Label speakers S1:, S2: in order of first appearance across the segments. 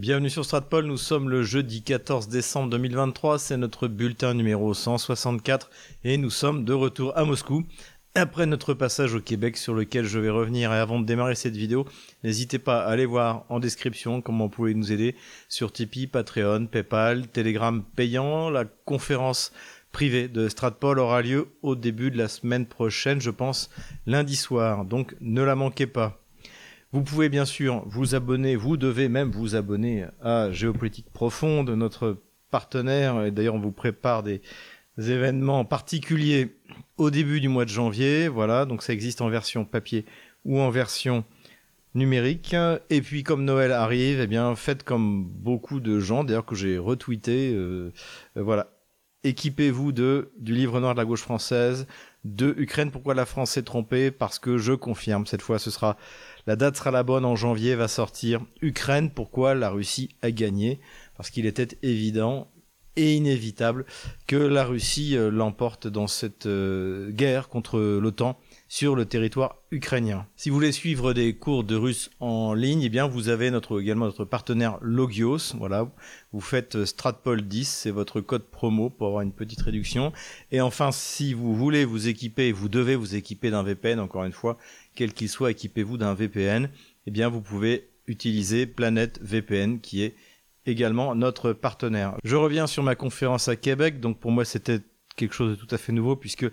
S1: Bienvenue sur Stratpol, nous sommes le jeudi 14 décembre 2023, c'est notre bulletin numéro 164 et nous sommes de retour à Moscou après notre passage au Québec sur lequel je vais revenir et avant de démarrer cette vidéo, n'hésitez pas à aller voir en description comment vous pouvez nous aider sur Tipeee, Patreon, Paypal, Telegram payant. La conférence privée de Stratpol aura lieu au début de la semaine prochaine, je pense lundi soir, donc ne la manquez pas. Vous pouvez bien sûr vous abonner, vous devez même vous abonner à Géopolitique Profonde, notre partenaire, et d'ailleurs on vous prépare des événements particuliers au début du mois de janvier, voilà, donc ça existe en version papier ou en version numérique. Et puis comme Noël arrive, eh bien faites comme beaucoup de gens, d'ailleurs que j'ai retweeté, euh, euh, voilà, équipez-vous de du livre noir de la gauche française, de Ukraine, pourquoi la France s'est trompée, parce que je confirme, cette fois ce sera la date sera la bonne en janvier, va sortir Ukraine, pourquoi la Russie a gagné? Parce qu'il était évident et inévitable que la Russie euh, l'emporte dans cette euh, guerre contre l'OTAN sur le territoire ukrainien. Si vous voulez suivre des cours de russe en ligne, eh bien vous avez notre, également notre partenaire Logios. Voilà, vous faites euh, Stratpol 10, c'est votre code promo pour avoir une petite réduction. Et enfin, si vous voulez vous équiper, vous devez vous équiper d'un VPN, encore une fois, quel qu'il soit, équipez-vous d'un VPN, eh bien vous pouvez utiliser Planète VPN qui est également notre partenaire. Je reviens sur ma conférence à Québec, donc pour moi c'était quelque chose de tout à fait nouveau puisque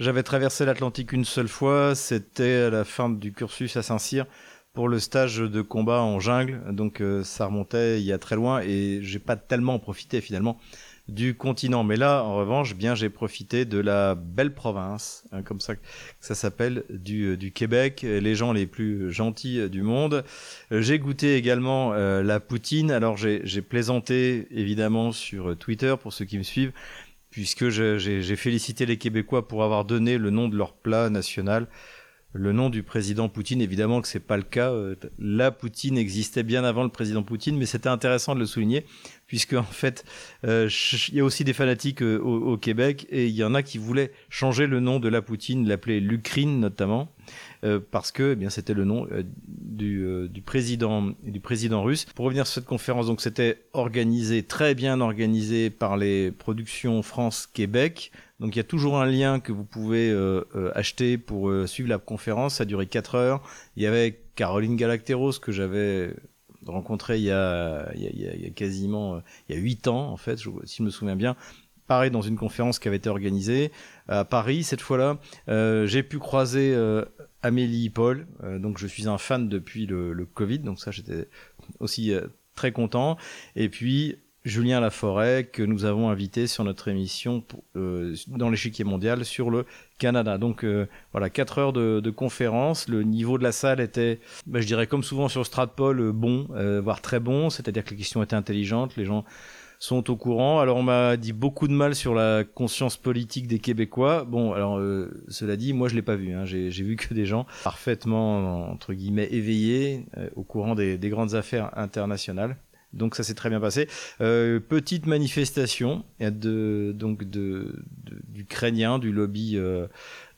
S1: j'avais traversé l'Atlantique une seule fois, c'était à la fin du cursus à Saint-Cyr pour le stage de combat en jungle, donc euh, ça remontait il y a très loin et j'ai pas tellement profité finalement du continent. Mais là, en revanche, bien, j'ai profité de la belle province, hein, comme ça que ça s'appelle, du, euh, du, Québec, les gens les plus gentils euh, du monde. J'ai goûté également la poutine. Alors, j'ai plaisanté évidemment sur Twitter pour ceux qui me suivent, puisque j'ai félicité les Québécois pour avoir donné le nom de leur plat national le nom du président Poutine. Évidemment que c'est pas le cas. La Poutine existait bien avant le président Poutine, mais c'était intéressant de le souligner puisque en fait, euh, il y a aussi des fanatiques euh, au, Québec et il y en a qui voulaient changer le nom de la Poutine, l'appeler l'Ukraine notamment, euh, parce que eh bien c'était le nom du, du, président du président russe. Pour revenir sur cette conférence, donc c'était organisé très bien organisé par les productions France Québec. Donc il y a toujours un lien que vous pouvez acheter pour suivre la conférence. Ça a duré 4 heures. Il y avait Caroline Galacteros que j'avais rencontré il y a, quasiment euh, il y a huit ans en fait, si je me souviens bien. Pareil dans une conférence qui avait été organisée à Paris cette fois-là. Euh, j'ai pu croiser euh, Amélie Paul, euh, donc je suis un fan depuis le, le Covid, donc ça j'étais aussi très content. Et puis Julien Laforêt que nous avons invité sur notre émission euh, dans l'échiquier mondial sur le Canada. Donc euh, voilà, 4 heures de, de, conférence. Le niveau de la salle était, bah, je dirais comme souvent sur Stratpol, euh, bon, voire très bon. C'est-à-dire que les questions étaient intelligentes, les gens sont au courant. Alors on m'a dit beaucoup de mal sur la conscience politique des Québécois. Bon, alors cela dit, moi je l'ai pas vu. Hein. J'ai vu que des gens parfaitement entre guillemets éveillés, au courant des, des grandes affaires internationales. Donc ça s'est très bien passé. Euh, petite manifestation de, donc de, d'Ukrainiens, du lobby, euh,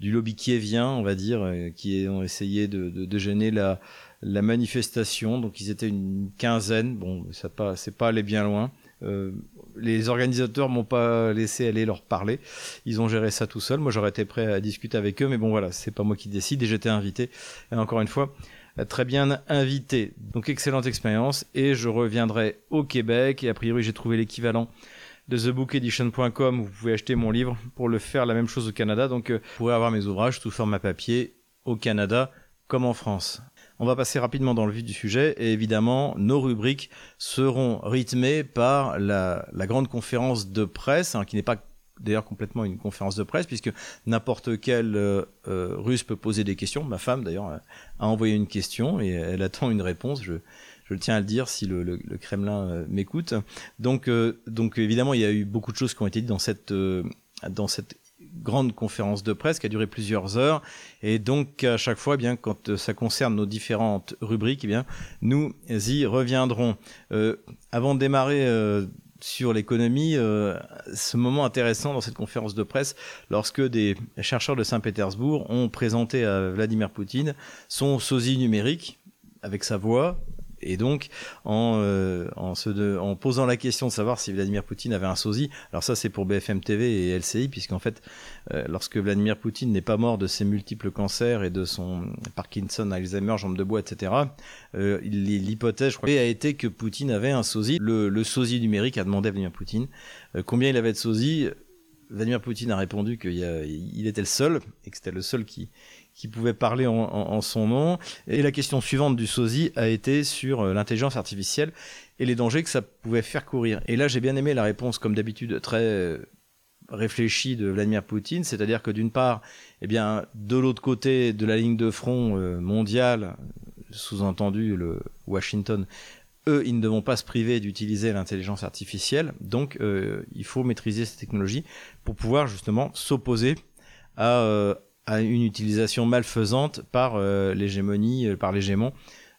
S1: du lobby kievien, on va dire, euh, qui ont essayé de, de, gêner la, la manifestation. Donc ils étaient une quinzaine. Bon, ça pas, c'est pas allé bien loin. Euh, les organisateurs m'ont pas laissé aller leur parler. Ils ont géré ça tout seuls. Moi, j'aurais été prêt à discuter avec eux, mais bon, voilà, c'est pas moi qui décide et j'étais invité. Et encore une fois, très bien invité. Donc excellente expérience et je reviendrai au Québec et a priori j'ai trouvé l'équivalent de thebookedition.com vous pouvez acheter mon livre pour le faire la même chose au Canada. Donc euh, vous pourrez avoir mes ouvrages sous format papier au Canada comme en France. On va passer rapidement dans le vif du sujet et évidemment nos rubriques seront rythmées par la, grande conférence de presse hein, qui n'est pas d'ailleurs complètement une conférence de presse, puisque n'importe quel euh, euh, russe peut poser des questions. Ma femme, d'ailleurs, a envoyé une question et elle attend une réponse. Je, tiens à le dire si le, Kremlin euh, m'écoute. Donc, évidemment, il y a eu beaucoup de choses qui ont été dites dans cette grande conférence de presse qui a duré plusieurs heures. Et donc à chaque fois eh bien quand ça concerne nos différentes rubriques eh bien nous y reviendrons. Euh, avant de démarrer euh, sur l'économie, euh, ce moment intéressant dans cette conférence de presse, lorsque des chercheurs de Saint-Pétersbourg ont présenté à Vladimir Poutine son sosie numérique avec sa voix Et donc, en, euh, en, posant la question de savoir si Vladimir Poutine avait un sosie, alors ça c'est pour BFM TV et LCI, puisqu'en fait, euh, lorsque Vladimir Poutine n'est pas mort de ses multiples cancers et de son Parkinson, Alzheimer, jambe de bois, etc., euh, l'hypothèse, je crois, a été que Poutine avait un sosie. Le, le sosie numérique a demandé à Vladimir Poutine combien il avait de sosie. Vladimir Poutine a répondu qu'il il était le seul et que c'était le seul qui, qui pouvait parler en, son nom. Et la question suivante du sosie a été sur euh, l'intelligence artificielle et les dangers que ça pouvait faire courir. Et là, j'ai bien aimé la réponse, comme d'habitude, très euh, réfléchie de Vladimir Poutine, c'est-à-dire que d'une part, eh bien, de l'autre côté de la ligne de front euh, mondiale, sous-entendu le Washington, eux, ils ne devront pas se priver d'utiliser l'intelligence artificielle, donc il faut maîtriser ces technologies pour pouvoir justement s'opposer à, à une utilisation malfaisante par euh, l'hégémonie, euh, par l'hégémon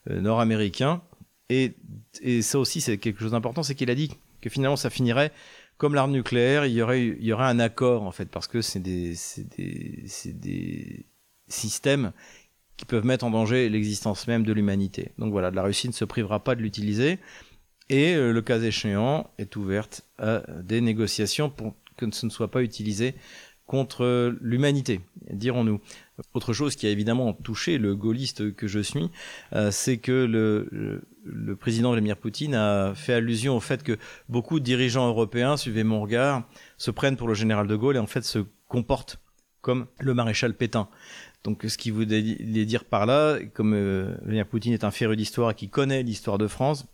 S1: euh, nord-américain. Et, et, ça aussi, c'est quelque chose d'important, c'est qu'il a dit que finalement, ça finirait comme l'arme nucléaire. Il y aurait, un accord en fait, parce que c'est des systèmes qui peuvent mettre en danger l'existence même de l'humanité. Donc voilà, la Russie ne se privera pas de l'utiliser. Et le cas échéant est ouverte à des négociations pour que ce ne soit pas utilisé contre l'humanité, dirons-nous. Autre chose qui a évidemment touché le gaulliste que je suis, euh, c'est que le, président Vladimir Poutine a fait allusion au fait que beaucoup de dirigeants européens, suivez mon regard, se prennent pour le général de Gaulle et en fait se comportent comme le maréchal Pétain. Donc ce qui voulait dire par là, comme euh, Vladimir Poutine est un féru d'histoire et qui connaît l'histoire de France,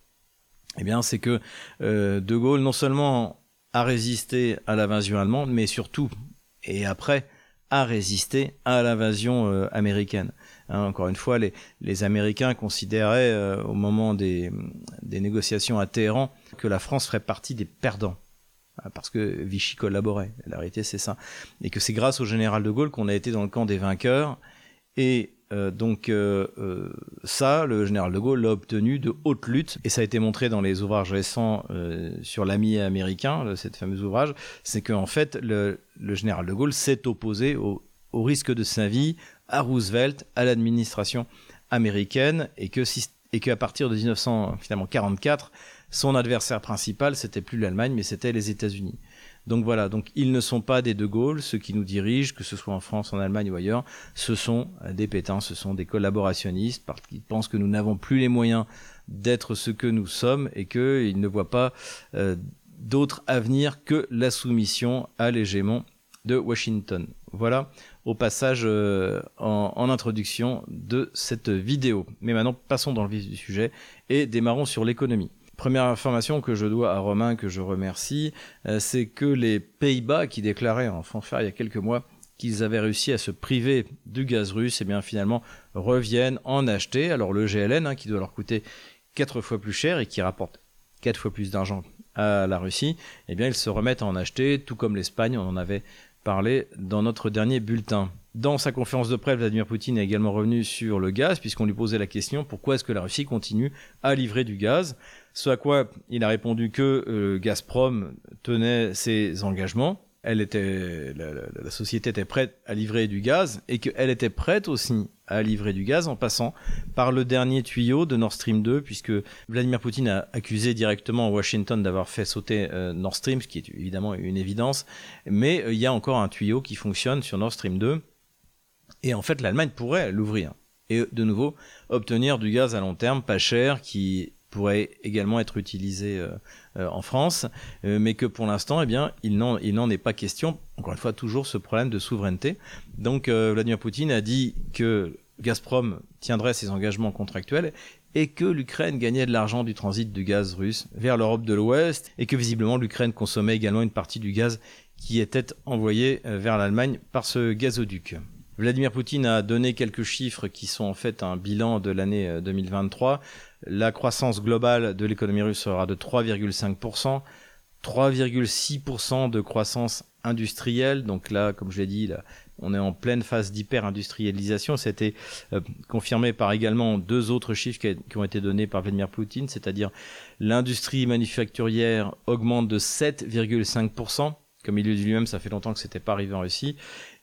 S1: eh bien c'est que euh, de Gaulle non seulement a résisté à l'invasion allemande, mais surtout et après a résisté à l'invasion euh, américaine. Hein, encore une fois, les, Américains considéraient euh, au moment des, des, négociations à Téhéran que la France ferait partie des perdants hein, parce que Vichy collaborait. La réalité, c'est ça. Et que c'est grâce au général de Gaulle qu'on a été dans le camp des vainqueurs. Et euh, donc euh, euh, ça, le général de Gaulle l'a obtenu de haute lutte, et ça a été montré dans les ouvrages récents sur l'ami américain, cette fameuse ouvrage, c'est qu'en fait, le, général de Gaulle s'est opposé au, risque de sa vie à Roosevelt, à l'administration américaine, et que et qu'à partir de 1944, son adversaire principal, c'était plus l'Allemagne, mais c'était les États-Unis. Donc voilà, donc ils ne sont pas des De Gaulle, ceux qui nous dirigent, que ce soit en France, en Allemagne ou ailleurs, ce sont des pétins, ce sont des collaborationnistes, parce qu'ils pensent que nous n'avons plus les moyens d'être ce que nous sommes et qu'ils ne voient pas euh, d'autre avenir que la soumission à l'hégémon de Washington. Voilà au passage euh, en, introduction de cette vidéo. Mais maintenant, passons dans le vif du sujet et démarrons sur l'économie. Première information que je dois à Romain, que je remercie, euh, c'est que les Pays-Bas, qui déclaraient en fanfare il y a quelques mois qu'ils avaient réussi à se priver du gaz russe, et eh bien finalement reviennent en acheter. Alors le GLN, hein, qui doit leur coûter quatre fois plus cher et qui rapporte quatre fois plus d'argent à la Russie, eh bien ils se remettent à en acheter, tout comme l'Espagne, on en avait parlé dans notre dernier bulletin. Dans sa conférence de presse, Vladimir Poutine est également revenu sur le gaz, puisqu'on lui posait la question pourquoi est-ce que la Russie continue à livrer du gaz? Ce à quoi il a répondu que euh, Gazprom tenait ses engagements, elle était, la, société était prête à livrer du gaz et qu'elle était prête aussi à livrer du gaz en passant par le dernier tuyau de Nord Stream 2, puisque Vladimir Poutine a accusé directement Washington d'avoir fait sauter euh, Nord Stream, ce qui est évidemment une évidence, mais euh, il y a encore un tuyau qui fonctionne sur Nord Stream 2 et en fait, l'Allemagne pourrait l'ouvrir et de nouveau obtenir du gaz à long terme pas cher qui pourrait également être utilisé euh, euh, en France, euh, mais que pour l'instant, eh il n'en est pas question. Encore une fois, toujours ce problème de souveraineté. Donc, Vladimir Poutine a dit que Gazprom tiendrait ses engagements contractuels et que l'Ukraine gagnait de l'argent du transit du gaz russe vers l'Europe de l'Ouest et que visiblement l'Ukraine consommait également une partie du gaz qui était envoyé vers l'Allemagne par ce gazoduc. Vladimir Poutine a donné quelques chiffres qui sont en fait un bilan de l'année 2023. Euh, la croissance globale de l'économie russe sera de 3,5%, 3,6% de croissance industrielle. Donc là, comme je l'ai dit, on est en pleine phase d'hyper-industrialisation. C'était euh, confirmé par également deux autres chiffres qui, ont été donnés par Vladimir Poutine, c'est-à-dire l'industrie manufacturière augmente de 7,5%. Comme il le dit lui-même, ça fait longtemps que c'était pas arrivé en Russie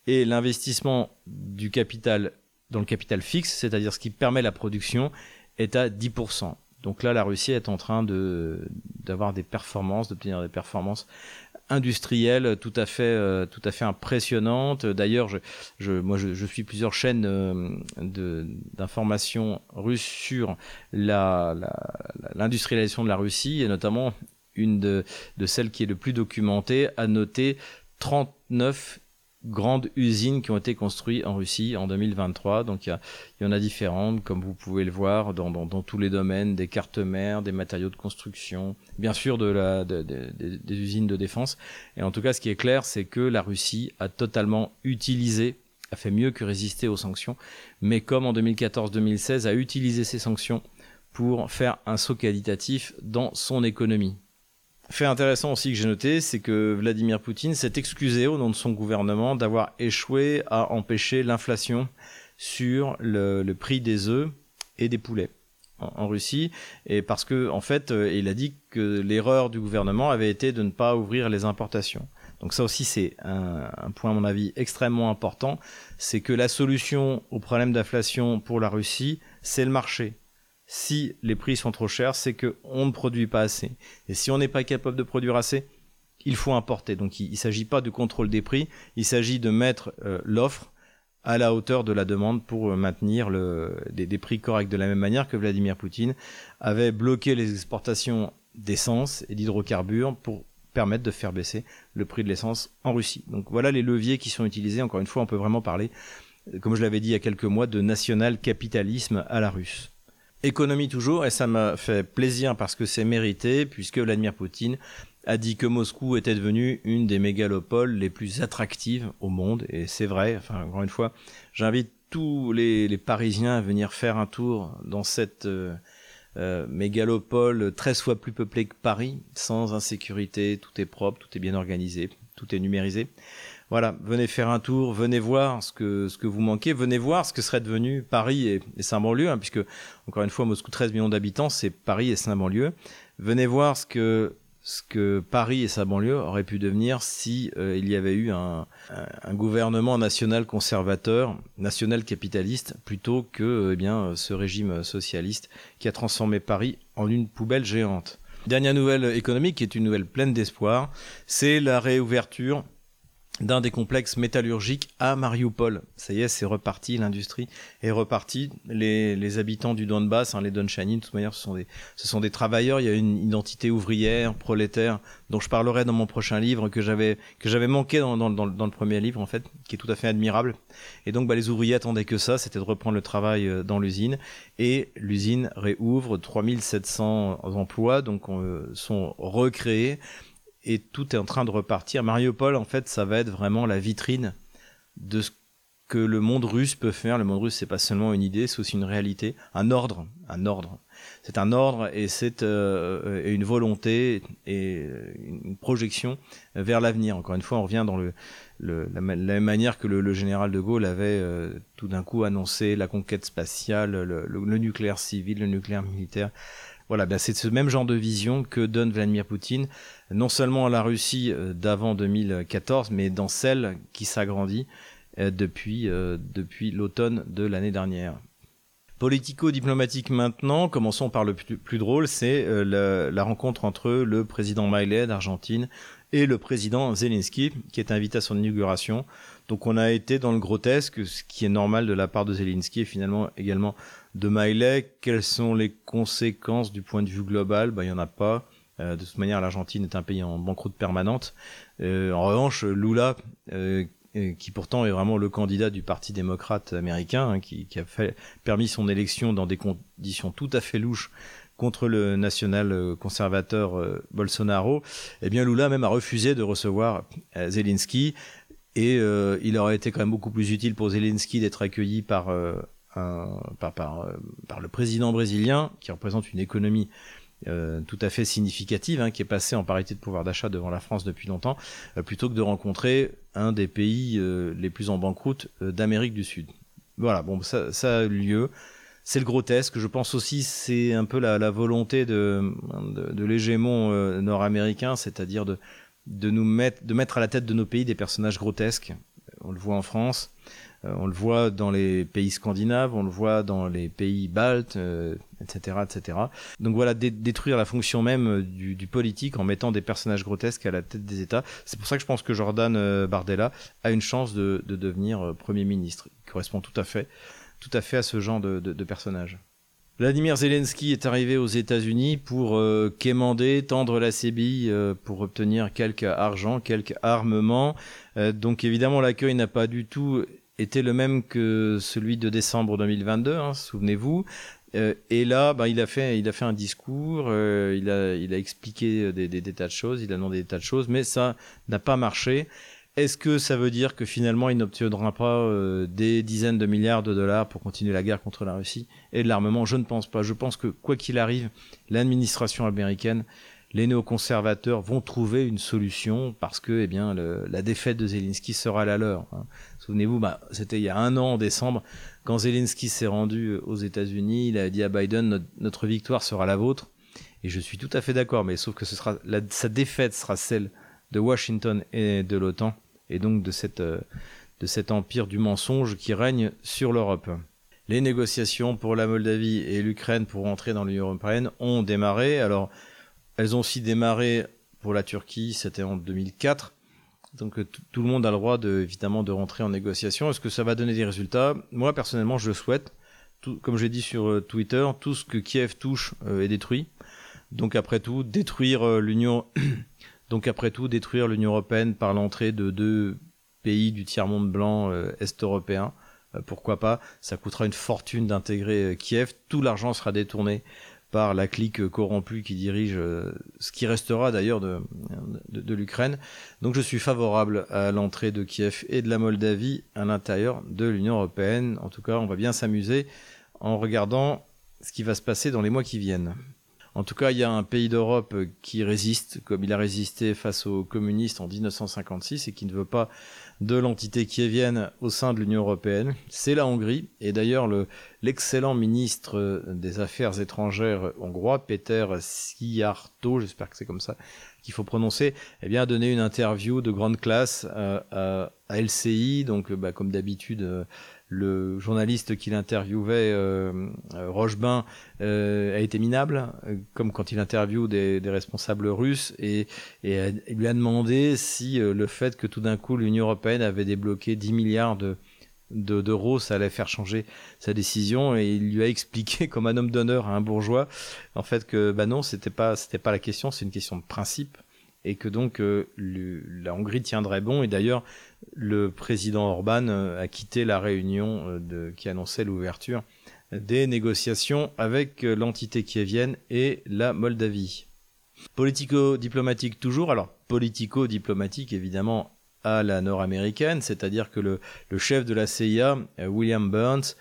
S1: et l'investissement du capital dans le capital fixe, c'est-à-dire ce qui permet la production, est à 10%. Donc là, la Russie est en train de d'avoir des performances, d'obtenir des performances industrielles tout à fait euh, tout à fait impressionnantes. D'ailleurs, je, je, moi, je, suis plusieurs chaînes euh, d'informations russes sur la l'industrialisation de la Russie et notamment une de, de celles qui est le plus documentée a noté 39 grandes usines qui ont été construites en Russie en 2023. Donc il y, en a différentes, comme vous pouvez le voir, dans, tous les domaines, des cartes mères, des matériaux de construction, bien sûr des usines de défense. Et en tout cas, ce qui est clair, c'est que la Russie a totalement utilisé, a fait mieux que résister aux sanctions, mais comme en 2014-2016, a utilisé ces sanctions pour faire un saut qualitatif dans son économie. Fait intéressant aussi que j'ai noté, c'est que Vladimir Poutine s'est excusé au nom de son gouvernement d'avoir échoué à empêcher l'inflation sur le, prix des œufs et des poulets en, Russie, et parce que en fait, euh, il a dit que l'erreur du gouvernement avait été de ne pas ouvrir les importations. Donc ça aussi, c'est un, point à mon avis extrêmement important, c'est que la solution au problème d'inflation pour la Russie, c'est le marché si les prix sont trop chers, c'est qu'on ne produit pas assez. Et si on n'est pas capable de produire assez, il faut importer. Donc il ne s'agit pas de contrôle des prix, il s'agit de mettre euh, l'offre à la hauteur de la demande pour euh, maintenir des, prix corrects. De la même manière que Vladimir Poutine avait bloqué les exportations d'essence et d'hydrocarbures pour permettre de faire baisser le prix de l'essence en Russie. Donc voilà les leviers qui sont utilisés. Encore une fois, on peut vraiment parler, comme je l'avais dit il y a quelques mois, de national-capitalisme à la russe. Économie toujours, et ça m'a fait plaisir parce que c'est mérité, puisque Vladimir Poutine a dit que Moscou était devenue une des mégalopoles les plus attractives au monde, et c'est vrai, enfin, encore une fois, j'invite tous les, Parisiens à venir faire un tour dans cette euh, euh, mégalopole 13 fois plus peuplée que Paris, sans insécurité, tout est propre, tout est bien organisé, tout est numérisé voilà, venez faire un tour, venez voir ce que, ce que vous manquez, venez voir ce que serait devenu Paris et, et Saint-Banlieue, hein, puisque, encore une fois, Moscou, 13 millions d'habitants, c'est Paris et Saint-Banlieue. Venez voir ce que, ce que Paris et sa banlieue auraient pu devenir si euh, il y avait eu un, un, gouvernement national conservateur, national capitaliste, plutôt que euh, eh bien ce régime socialiste qui a transformé Paris en une poubelle géante. Dernière nouvelle économique, qui est une nouvelle pleine d'espoir, c'est la réouverture d'un des complexes métallurgiques à Mariupol. Ça y est, c'est reparti, l'industrie est repartie. Les, les, habitants du Donbass, hein, les Donchanin, de toute manière, ce sont, des, ce sont des travailleurs. Il y a une identité ouvrière, prolétaire, dont je parlerai dans mon prochain livre, que j'avais que j'avais manqué dans, dans, dans, le premier livre, en fait, qui est tout à fait admirable. Et donc, bah, les ouvriers attendaient que ça, c'était de reprendre le travail euh, dans l'usine. Et l'usine réouvre 3700 emplois, donc euh, sont recréés et tout est en train de repartir. Mariupol, en fait, ça va être vraiment la vitrine de ce que le monde russe peut faire. Le monde russe, c'est pas seulement une idée, c'est aussi une réalité, un ordre, un ordre. C'est un ordre et c'est euh, une volonté et une projection vers l'avenir. Encore une fois, on revient dans la, même manière que le, général de Gaulle avait euh, tout d'un coup annoncé la conquête spatiale, le, le, nucléaire civil, le nucléaire militaire. Voilà, ben c'est ce même genre de vision que donne Vladimir Poutine, non seulement à la Russie euh, d'avant 2014, mais dans celle qui s'agrandit euh, depuis, euh, depuis l'automne de l'année dernière. Politico-diplomatique maintenant, commençons par le plus, drôle, c'est la, la, rencontre entre le président Milei d'Argentine et le président Zelensky, qui est invité à son inauguration. Donc on a été dans le grotesque, ce qui est normal de la part de Zelensky et finalement également de Miley, quelles sont les conséquences du point de vue global? Ben, il n'y en a pas. Euh, de toute manière, l'Argentine est un pays en banqueroute permanente. Euh, en revanche, Lula, euh, qui pourtant est vraiment le candidat du Parti démocrate américain, hein, qui, a fait, permis son élection dans des conditions tout à fait louches contre le national conservateur Bolsonaro, eh bien Lula même a refusé de recevoir Zelensky et il aurait été quand même beaucoup plus utile pour Zelensky d'être accueilli par par, par, par, le président brésilien, qui représente une économie euh, tout à fait significative, hein, qui est passée en parité de pouvoir d'achat devant la France depuis longtemps, euh, plutôt que de rencontrer un des pays euh, les plus en banqueroute euh, d'Amérique du Sud. Voilà, bon, ça, a eu lieu. C'est le grotesque. Je pense aussi c'est un peu la, volonté de, de, de l'hégémon euh, nord-américain, c'est-à-dire de, de nous mettre, de mettre à la tête de nos pays des personnages grotesques on le voit en France, euh, on le voit dans les pays scandinaves, on le voit dans les pays baltes, etc., etc. Donc voilà, détruire la fonction même du, politique en mettant des personnages grotesques à la tête des États. C'est pour ça que je pense que Jordan Bardella a une chance de, devenir Premier ministre. Il correspond tout à fait, tout à fait à ce genre de, de personnage. Vladimir Zelensky est arrivé aux États-Unis pour euh, quémander, tendre la sébille euh, pour obtenir quelques argent, quelques armements. Euh, donc évidemment, l'accueil n'a pas du tout été le même que celui de décembre 2022, hein, souvenez-vous. et là, bah, il, a fait, il a fait un discours, il, a, il a expliqué des, des, des, tas de choses, il a demandé des tas de choses, mais ça n'a pas marché. Est-ce que ça veut dire que finalement il n'obtiendra pas euh, des dizaines de milliards de dollars pour continuer la guerre contre la Russie et de l'armement? Je ne pense pas. Je pense que quoi qu'il arrive, l'administration américaine, les néoconservateurs vont trouver une solution parce que eh bien, la défaite de Zelensky sera la leur. Hein. Souvenez-vous, bah, c'était il y a un an en décembre, quand Zelensky s'est rendu euh, aux États-Unis, il a dit à Biden notre, victoire sera la vôtre. Et je suis tout à fait d'accord, mais sauf que ce sera sa défaite sera celle de Washington et de l'OTAN et donc de, euh, de cet empire du mensonge qui règne sur l'Europe. Les négociations pour la Moldavie et l'Ukraine pour entrer dans l'Union européenne ont démarré. Alors, elles ont aussi démarré pour la Turquie, c'était en 2004. Donc euh, tout le monde a le droit de, évidemment de rentrer en négociation. Est-ce que ça va donner des résultats? Moi personnellement, je le souhaite. Comme j'ai dit sur euh, Twitter, tout ce que Kiev touche est détruit. Donc après tout, détruire l'Union donc après tout, détruire l'Union européenne par l'entrée de deux pays du tiers-monde blanc euh, est-européen, euh, pourquoi pas? Ça coûtera une fortune d'intégrer euh, Kiev. Tout l'argent sera détourné par la clique corrompue qui dirige ce qui restera d'ailleurs de, de, l'Ukraine. Donc je suis favorable à l'entrée de Kiev et de la Moldavie à l'intérieur de l'Union européenne. En tout cas, on va bien s'amuser en regardant ce qui va se passer dans les mois qui viennent. En tout cas, il y a un pays d'Europe qui résiste, comme il a résisté face aux communistes en 1956 et qui ne veut pas de l'entité qui vienne au sein de l'Union européenne. C'est la Hongrie. Et d'ailleurs, l'excellent ministre des Affaires étrangères hongrois, Peter Szijjártó, j'espère que c'est comme ça qu'il faut prononcer, eh bien, a donné une interview de grande classe à, LCI, donc bah, comme d'habitude euh, le journaliste qui l'interviewait, euh, euh, Rochebain, euh, a été minable, comme quand il interviewe des, responsables russes, et, il lui a demandé si le fait que tout d'un coup l'Union européenne avait débloqué 10 milliards de d'euros, ça allait faire changer sa décision et il lui a expliqué comme un homme d'honneur à un bourgeois en fait que bah non c'était pas c'était pas la question c'est une question de principe et que donc la Hongrie tiendrait bon et d'ailleurs le président Orban euh, a quitté la réunion euh, de, qui annonçait l'ouverture des négociations avec euh, l'entité kievienne et la Moldavie. Politico-diplomatique toujours, alors politico-diplomatique évidemment à la nord-américaine, c'est-à-dire que le, chef de la CIA, William Burns,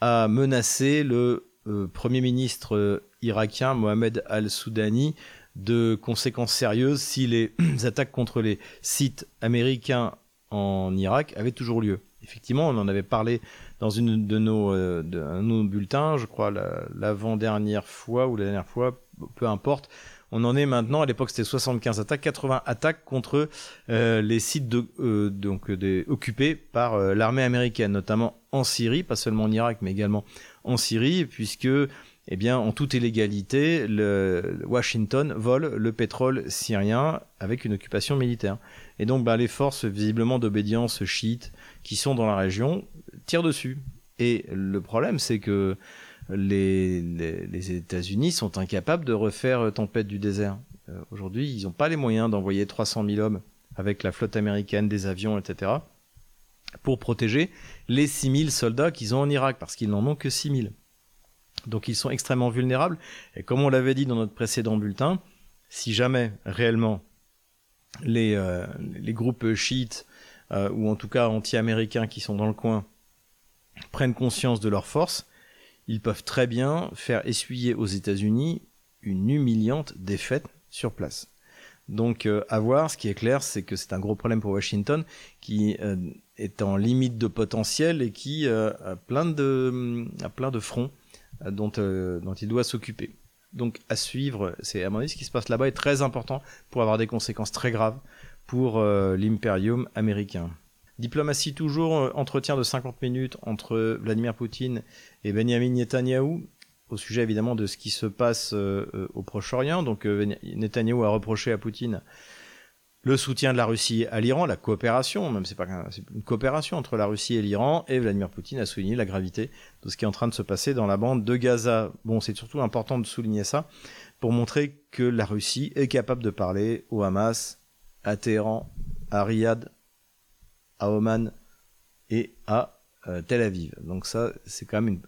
S1: a menacé le Premier ministre irakien Mohamed al-Soudani de conséquences sérieuses si les attaques contre les sites américains en Irak avait toujours lieu. Effectivement, on en avait parlé dans une de nos, euh, nos bulletins, je crois l'avant-dernière fois ou la dernière fois, peu importe. On en est maintenant, à l'époque c'était 75 attaques, 80 attaques contre euh, les sites de, euh, donc, occupés par l'armée américaine, notamment en Syrie, pas seulement en Irak, mais également en Syrie, puisque eh bien, en toute illégalité, le, Washington vole le pétrole syrien avec une occupation militaire. Et donc, bah, les forces visiblement d'obédience chiites qui sont dans la région tirent dessus. Et le problème, c'est que les, les, États-Unis sont incapables de refaire tempête du désert. Euh, aujourd'hui, ils n'ont pas les moyens d'envoyer 300 000 hommes avec la flotte américaine, des avions, etc., pour protéger les 6 000 soldats qu'ils ont en Irak, parce qu'ils n'en ont que 6 000. Donc ils sont extrêmement vulnérables. Et comme on l'avait dit dans notre précédent bulletin, si jamais réellement les, euh, groupes chiites, euh, ou en tout cas anti-américains qui sont dans le coin, prennent conscience de leur force, ils peuvent très bien faire essuyer aux États-Unis une humiliante défaite sur place. Donc euh, à voir, ce qui est clair, c'est que c'est un gros problème pour Washington, qui est en limite de potentiel et qui a, plein de, a plein de fronts dont, dont il doit s'occuper. Donc à suivre, c'est à mon avis ce qui se passe là-bas est très important pour avoir des conséquences très graves pour euh, l'impérium américain. Diplomatie toujours, euh, entretien de 50 minutes entre Vladimir Poutine et Benjamin Netanyahou au sujet évidemment de ce qui se passe euh, euh, au Proche-Orient. Donc Netanyahou a reproché à Poutine le soutien de la Russie à l'Iran, la coopération, même c'est pas une coopération entre la Russie et l'Iran, et Vladimir Poutine a souligné la gravité de ce qui est en train de se passer dans la bande de Gaza. Bon, c'est surtout important de souligner ça pour montrer que la Russie est capable de parler au Hamas, à Téhéran, à Riyad, à Oman et à euh, Tel Aviv. Donc ça, c'est quand même une,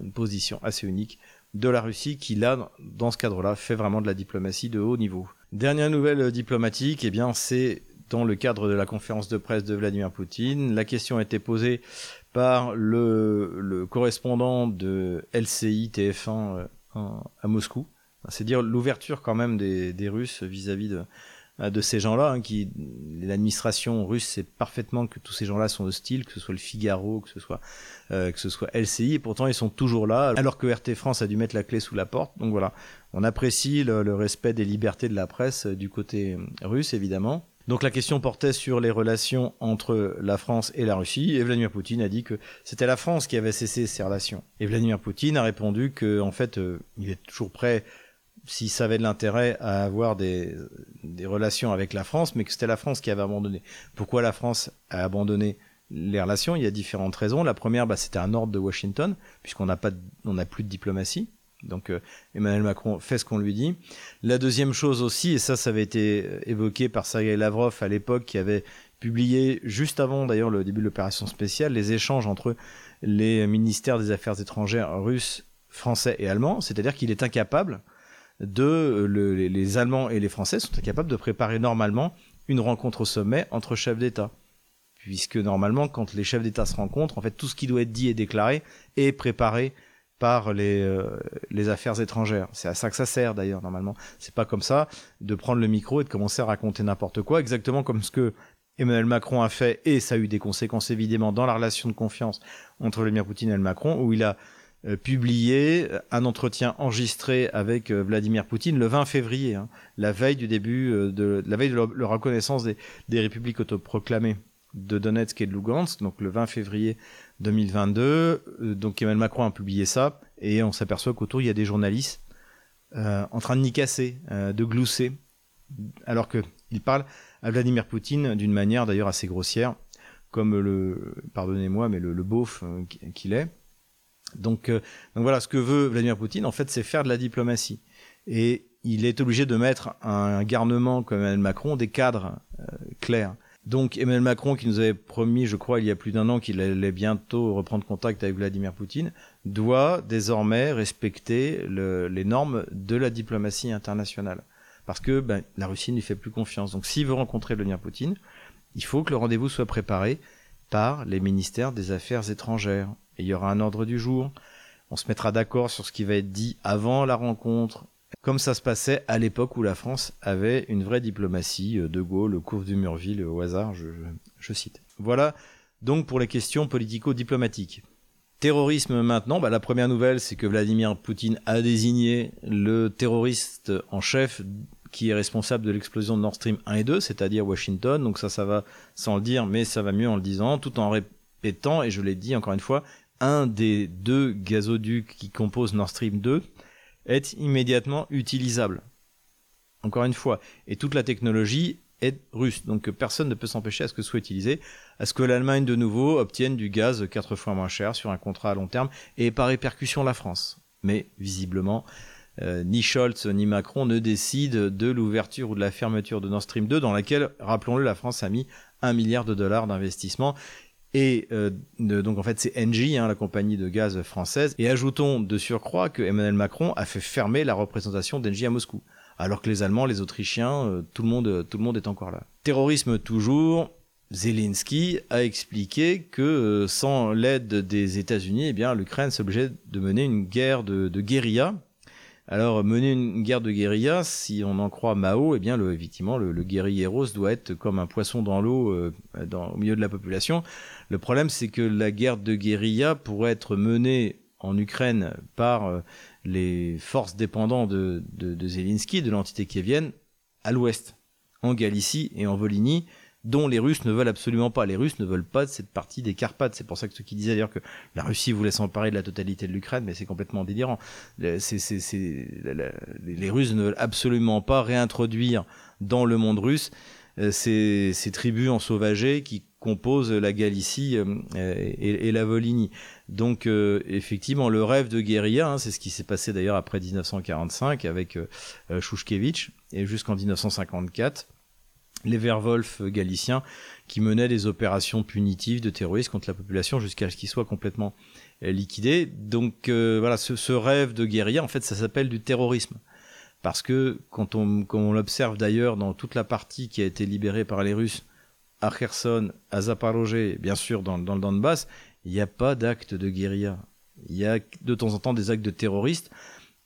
S1: une, position assez unique de la Russie qui, là, dans ce cadre-là, fait vraiment de la diplomatie de haut niveau. Dernière nouvelle diplomatique, eh bien, c'est dans le cadre de la conférence de presse de Vladimir Poutine. La question a été posée par le, correspondant de LCI TF1 euh, à Moscou. C'est dire l'ouverture quand même des, Russes vis-à-vis de, de ces gens-là, hein, qui l'administration russe sait parfaitement que tous ces gens-là sont hostiles, que ce soit le Figaro, que ce soit euh, que ce soit LCI, et pourtant ils sont toujours là, alors que RT France a dû mettre la clé sous la porte. Donc voilà, on apprécie le, respect des libertés de la presse euh, du côté euh, russe, évidemment. Donc la question portait sur les relations entre la France et la Russie, et Vladimir Poutine a dit que c'était la France qui avait cessé ces relations. Et Vladimir Poutine a répondu que en fait, il est toujours prêt s'il savait de l'intérêt à avoir des, relations avec la France, mais que c'était la France qui avait abandonné. Pourquoi la France a abandonné les relations? Il y a différentes raisons. La première, bah, c'était un ordre de Washington, puisqu'on n'a n'a plus de diplomatie. Donc euh, Emmanuel Macron fait ce qu'on lui dit. La deuxième chose aussi, et ça, ça avait été évoqué par Sergei Lavrov à l'époque, qui avait publié juste avant d'ailleurs le début de l'opération spéciale, les échanges entre les ministères des Affaires étrangères russes, français et allemands. C'est-à-dire qu'il est incapable de les, Allemands et les Français sont incapables de préparer normalement une rencontre au sommet entre chefs d'État. Puisque normalement, quand les chefs d'État se rencontrent, en fait, tout ce qui doit être dit et déclaré est préparé par les, euh, les affaires étrangères. C'est à ça que ça sert d'ailleurs normalement. C'est pas comme ça de prendre le micro et de commencer à raconter n'importe quoi, exactement comme ce que Emmanuel Macron a fait, et ça a eu des conséquences évidemment dans la relation de confiance entre Vladimir Poutine et Macron, où il a euh, publié un entretien enregistré avec euh, Vladimir Poutine le 20 février, hein, la veille du début euh, de la veille de reconnaissance des, des, républiques autoproclamées de Donetsk et de Lugansk, donc le 20 février 2022. donc Emmanuel Macron a publié ça et on s'aperçoit qu'autour il y a des journalistes en train de nicasser, de glousser, alors que il parle à Vladimir Poutine d'une manière d'ailleurs assez grossière, comme le, pardonnez-moi, mais le, beauf qu'il est. Donc, euh, donc voilà, ce que veut Vladimir Poutine, en fait, c'est faire de la diplomatie. Et il est obligé de mettre un garnement comme Emmanuel Macron, des cadres euh, clairs. Donc Emmanuel Macron, qui nous avait promis, je crois, il y a plus d'un an qu'il allait bientôt reprendre contact avec Vladimir Poutine, doit désormais respecter le, les normes de la diplomatie internationale. Parce que ben, la Russie ne lui fait plus confiance. Donc s'il veut rencontrer Vladimir Poutine, il faut que le rendez-vous soit préparé par les ministères des Affaires étrangères, et il y aura un ordre du jour. On se mettra d'accord sur ce qui va être dit avant la rencontre, comme ça se passait à l'époque où la France avait une vraie diplomatie, euh, De Gaulle, course du Murville, au hasard, je, je, cite. Voilà donc pour les questions politico-diplomatiques. Terrorisme maintenant, bah, la première nouvelle c'est que Vladimir Poutine a désigné le terroriste en chef qui est responsable de l'explosion de Nord Stream 1 et 2, c'est-à-dire Washington, donc ça ça va sans le dire, mais ça va mieux en le disant, tout en répétant, et je l'ai dit encore une fois, un des deux gazoducs qui composent Nord Stream 2 est immédiatement utilisable. Encore une fois, et toute la technologie est russe, donc personne ne peut s'empêcher à ce que soit utilisé, à ce que l'Allemagne de nouveau obtienne du gaz quatre fois moins cher sur un contrat à long terme, et par répercussion la France. Mais visiblement, euh, ni Scholz ni Macron ne décident de l'ouverture ou de la fermeture de Nord Stream 2, dans laquelle, rappelons-le, la France a mis un milliard de dollars d'investissement. Et euh, donc en fait c'est Engie, hein, la compagnie de gaz française. Et ajoutons de surcroît que Emmanuel Macron a fait fermer la représentation d'Engie à Moscou, alors que les Allemands, les Autrichiens, euh, tout le monde, tout le monde est encore là. Terrorisme toujours. Zelensky a expliqué que euh, sans l'aide des États-Unis, eh bien l'Ukraine s'obligeait de mener une guerre de, guérilla alors, mener une guerre de guérilla, si on en croit Mao, eh bien, le, effectivement, le, le guérilleros doit être comme un poisson dans l'eau au milieu de la population. Le problème, c'est que la guerre de guérilla pourrait être menée en Ukraine par euh, les forces dépendantes de, de, de Zelensky, de l'entité kievienne, à l'ouest, en Galicie et en Volhynie, dont les Russes ne veulent absolument pas. Les Russes ne veulent pas de cette partie des Carpates. C'est pour ça que ceux qui disaient d'ailleurs que la Russie voulait s'emparer de la totalité de l'Ukraine, mais c'est complètement délirant. Les Russes ne veulent absolument pas réintroduire dans le monde russe euh, ces, ces tribus ensauvagées qui composent la Galicie euh, et, la Volhynie. Donc euh, effectivement, le rêve de guérilla, hein, c'est ce qui s'est passé d'ailleurs après 1945 avec euh, et jusqu'en 1954 les Verwolf galiciens qui menaient des opérations punitives de terrorisme contre la population jusqu'à ce qu'ils soient complètement liquidés. Donc voilà, ce, rêve de guérilla, en fait, ça s'appelle du terrorisme parce que quand comme on l'observe d'ailleurs dans toute la partie qui a été libérée par les Russes, à Kherson, à Zaporozhye, bien sûr dans, le Donbass, il n'y a pas d'actes de guérilla. Il y a de temps en temps des actes de terroristes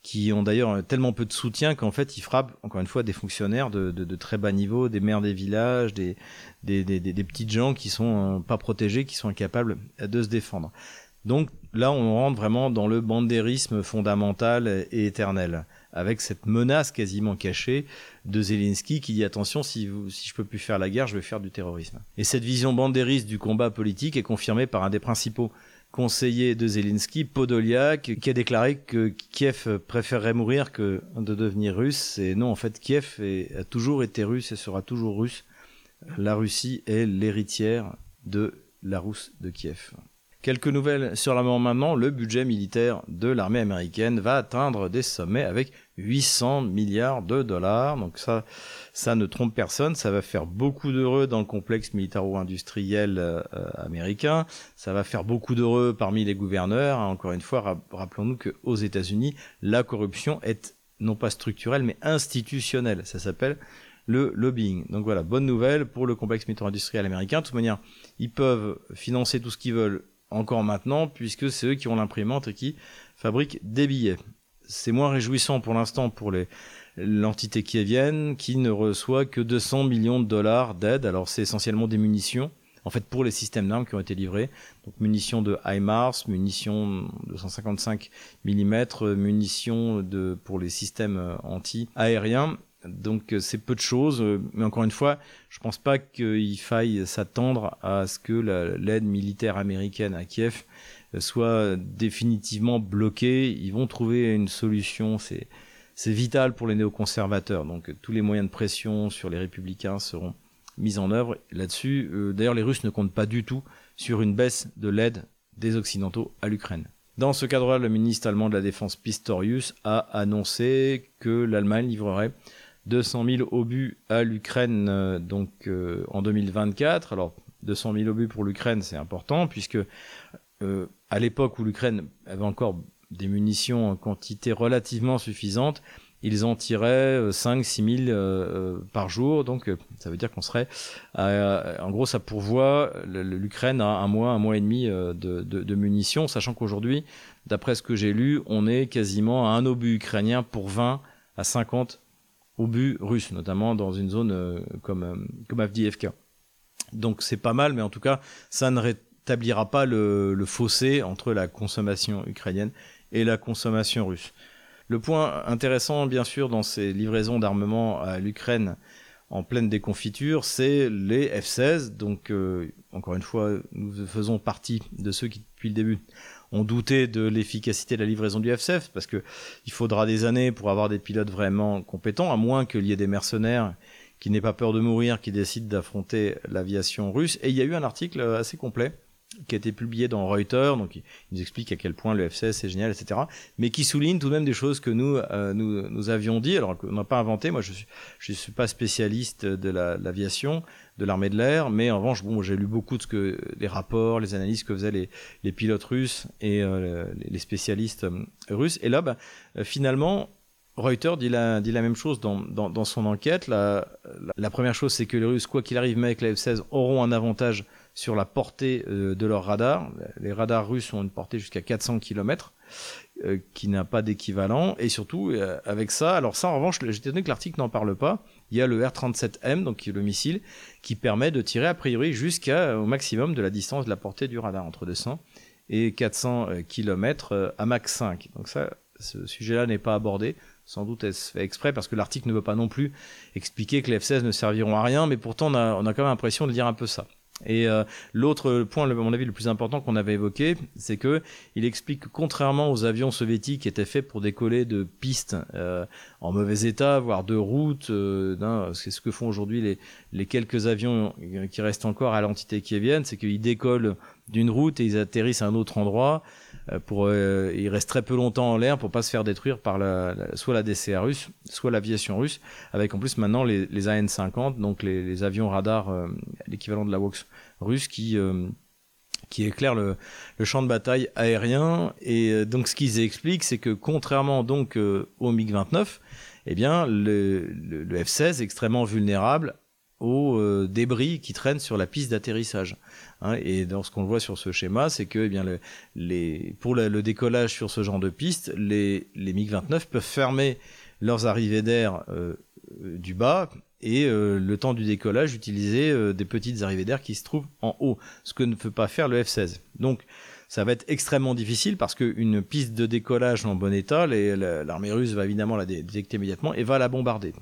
S1: qui ont d'ailleurs tellement peu de soutien qu'en fait ils frappent encore une fois des fonctionnaires de, très bas niveau, des maires des villages, des petites gens qui sont euh, pas protégés, qui sont incapables de se défendre. Donc là on rentre vraiment dans le bandérisme fondamental et éternel avec cette menace quasiment cachée de Zelensky qui dit attention, si, vous, si je peux plus faire la guerre, je vais faire du terrorisme. Et cette vision bandériste du combat politique est confirmée par un des principaux conseillers de Zelensky, Podoliak, qui a déclaré que Kiev préférerait mourir que de devenir russe. Et non, en fait, Kiev a toujours été russe et sera toujours russe. La Russie est l'héritière de la Rousse de Kiev. Quelques nouvelles sur l'armement maintenant. Le budget militaire de l'armée américaine va atteindre des sommets avec 800 milliards de dollars. Donc ça, ça ne trompe personne. Ça va faire beaucoup d'heureux dans le complexe militaro-industriel euh, américain. Ça va faire beaucoup d'heureux parmi les gouverneurs. Encore une fois, rappelons-nous qu'aux États-Unis, la corruption est non pas structurelle, mais institutionnelle. Ça s'appelle le lobbying. Donc voilà, bonne nouvelle pour le complexe militaro-industriel américain. De toute manière, ils peuvent financer tout ce qu'ils veulent encore maintenant, puisque c'est eux qui ont l'imprimante et qui fabriquent des billets. C'est moins réjouissant pour l'instant pour les, l'entité kievienne qui ne reçoit que 200 millions de dollars d'aide. Alors c'est essentiellement des munitions, en fait pour les systèmes d'armes qui ont été livrés. Donc munitions de HIMARS, munitions de 155 mm, munitions de, pour les systèmes anti-aériens donc euh, c'est peu de choses, euh, mais encore une fois, je pense pas qu'il faille s'attendre à ce que l'aide militaire américaine à Kiev euh, soit définitivement bloquée. Ils vont trouver une solution. C'est c'est vital pour les néoconservateurs. Donc tous les moyens de pression sur les républicains seront mis en œuvre là-dessus. D'ailleurs, les Russes ne comptent pas du tout sur une baisse de l'aide des Occidentaux à l'Ukraine. Dans ce cadre-là, le ministre allemand de la Défense Pistorius a annoncé que l'Allemagne livrerait 200 000 obus à l'Ukraine euh, donc euh, en 2024. Alors 200 000 obus pour l'Ukraine, c'est important puisque euh, à l'époque où l'Ukraine avait encore des munitions en quantité relativement suffisante, ils en tiraient 5 6 000 par jour. Donc ça veut dire qu'on serait, en gros, ça pourvoit l'Ukraine à un mois, un mois et demi de, de, de munitions, sachant qu'aujourd'hui, d'après ce que j'ai lu, on est quasiment à un obus ukrainien pour 20 à 50 obus russes, notamment dans une zone euh, comme, euh, comme Avdiivka. Donc c'est pas mal, mais en tout cas, ça ne rétablira pas le, le fossé entre la consommation ukrainienne et la consommation russe. Le point intéressant, bien sûr, dans ces livraisons d'armement à l'Ukraine en pleine déconfiture, c'est les F-16. Donc, euh, encore une fois, nous faisons partie de ceux qui, depuis le début, on doutait de l'efficacité de la livraison du FCF parce que il faudra des années pour avoir des pilotes vraiment compétents, à moins qu'il y ait des mercenaires qui n'aient pas peur de mourir, qui décident d'affronter l'aviation russe. Et il y a eu un article assez complet qui a été publié dans Reuters, donc il nous explique à quel point le FCS est génial, etc. Mais qui souligne tout de même des choses que nous euh, nous, nous, avions dit, alors qu'on n'a pas inventé. Moi, je suis je suis pas spécialiste de l'aviation, de l'armée de l'air, mais en revanche, bon, j'ai lu beaucoup de ce que les rapports, les analyses que faisaient les, les pilotes russes et euh, les spécialistes euh, russes. Et là, bah, finalement, Reuters dit la, dit la même chose dans, dans, son enquête. La, la, la première chose, c'est que les Russes, quoi qu'il arrive, mais avec la F-16, auront un avantage sur la portée euh, de leurs radars. Les radars russes ont une portée jusqu'à 400 km, euh, qui n'a pas d'équivalent. Et surtout, euh, avec ça, alors ça, en revanche, j'étais étonné que l'article n'en parle pas. Il y a le R-37M, donc le missile, qui permet de tirer a priori jusqu'au maximum de la distance de la portée du radar, entre 200 et 400 km à Mach 5. Donc ça, ce sujet-là n'est pas abordé. sans doute est-ce fait exprès parce que l'article ne veut pas non plus expliquer que les F-16 ne serviront à rien, mais pourtant on a, on a quand même l'impression de dire un peu ça. Et euh, l'autre point, à mon avis, le plus important qu'on avait évoqué, c'est que il explique que contrairement aux avions soviétiques qui étaient faits pour décoller de pistes euh, en mauvais état, voire de routes, euh, c'est ce que font aujourd'hui les, les, quelques avions qui restent encore à l'entité qui viennent, c'est qu'ils décollent d'une route et ils atterrissent à un autre endroit. Euh, pour, euh, ils restent très peu longtemps en l'air pour pas se faire détruire par la, soit la DCA russe, soit l'aviation russe, avec en plus maintenant les, les AN-50, donc les, avions radars, euh, l'équivalent de la Vox russe, qui qui éclairent le, champ de bataille aérien. Et donc ce qu'ils expliquent, c'est que contrairement donc au MiG-29, eh bien le, le, le F-16 est extrêmement vulnérable aux euh, débris qui traînent sur la piste d'atterrissage. Hein, et dans ce qu'on voit sur ce schéma, c'est que eh bien, le, pour le, décollage sur ce genre de piste, les, les MiG-29 peuvent fermer leurs arrivées d'air euh, du bas et euh, le temps du décollage utiliser des petites arrivées d'air qui se trouvent en haut, ce que ne peut pas faire le F-16. Donc ça va être extrêmement difficile parce qu'une piste de décollage en bon état, l'armée russe va évidemment la détecter immédiatement et va la bombarder.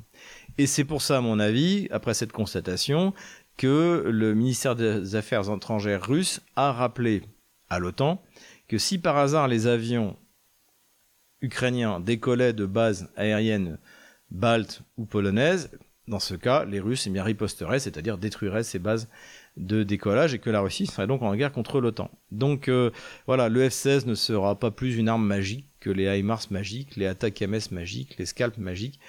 S1: Et c'est pour ça, à mon avis, après cette constatation, que le ministère des Affaires étrangères russe a rappelé à l'OTAN que si par hasard les avions ukrainiens décollaient de bases aériennes baltes ou polonaises, dans ce cas, les Russes eh riposteraient, c'est-à-dire détruiraient ces bases de décollage et que la Russie serait donc en guerre contre l'OTAN. Donc euh, voilà, le F-16 ne sera pas plus une arme magique que les HIMARS magiques, les attaques MS magiques, les scalps magiques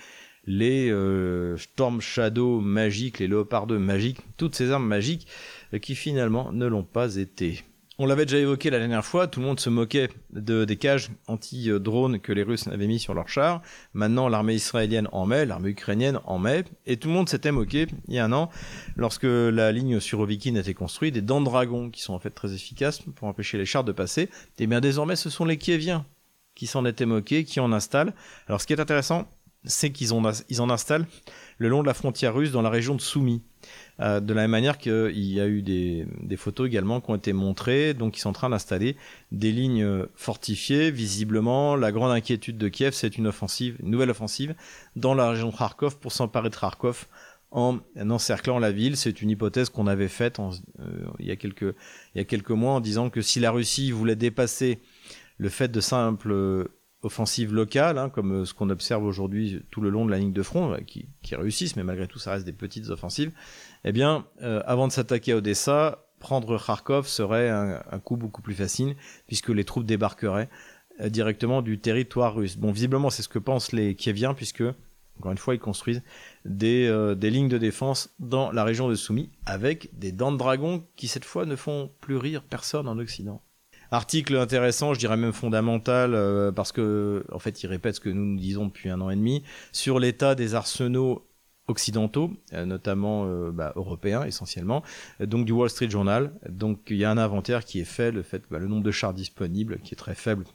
S1: les euh, Storm Shadow magiques, les Leopard 2 magiques, toutes ces armes magiques euh, qui finalement ne l'ont pas été. On l'avait déjà évoqué la dernière fois, tout le monde se moquait de, des cages anti-drones que les Russes avaient mis sur leurs chars. Maintenant, l'armée israélienne en met, l'armée ukrainienne en met, et tout le monde s'était moqué il y a un an, lorsque la ligne sur Ovikin a été construite, des dents de dragon qui sont en fait très efficaces pour empêcher les chars de passer. Et eh bien désormais, ce sont les Kieviens qui s'en étaient moqués, qui en installent. Alors ce qui est intéressant, c'est qu'ils ils en installent le long de la frontière russe dans la région de Soumy. Euh, de la même manière qu'il y a eu des, photos également qui ont été montrées, donc ils sont en train d'installer des lignes fortifiées. Visiblement, la grande inquiétude de Kiev, c'est une offensive, une nouvelle offensive dans la région de Kharkov pour s'emparer de Kharkov en encerclant la ville. C'est une hypothèse qu'on avait faite euh, il, y a quelques, mois en disant que si la Russie voulait dépasser le fait de simples offensives locales, hein, comme euh, ce qu'on observe aujourd'hui tout le long de la ligne de front, euh, qui, réussissent, mais malgré tout, ça reste des petites offensives. Eh bien, euh, avant de s'attaquer à Odessa, prendre Kharkov serait un, coup beaucoup plus facile, puisque les troupes débarqueraient euh, directement du territoire russe. Bon, visiblement, c'est ce que pensent les Kieviens, puisque, encore une fois, ils construisent des, euh, des lignes de défense dans la région de Soumy, avec des dents de dragon qui, cette fois, ne font plus rire personne en Occident. Article intéressant, je dirais même fondamental, euh, parce que en fait, il répète ce que nous nous disons depuis un an et demi sur l'état des arsenaux occidentaux, euh, notamment euh, bah, européens essentiellement, donc du Wall Street Journal. Donc il y a un inventaire qui est fait, le fait bah, le nombre de chars disponibles qui est très faible,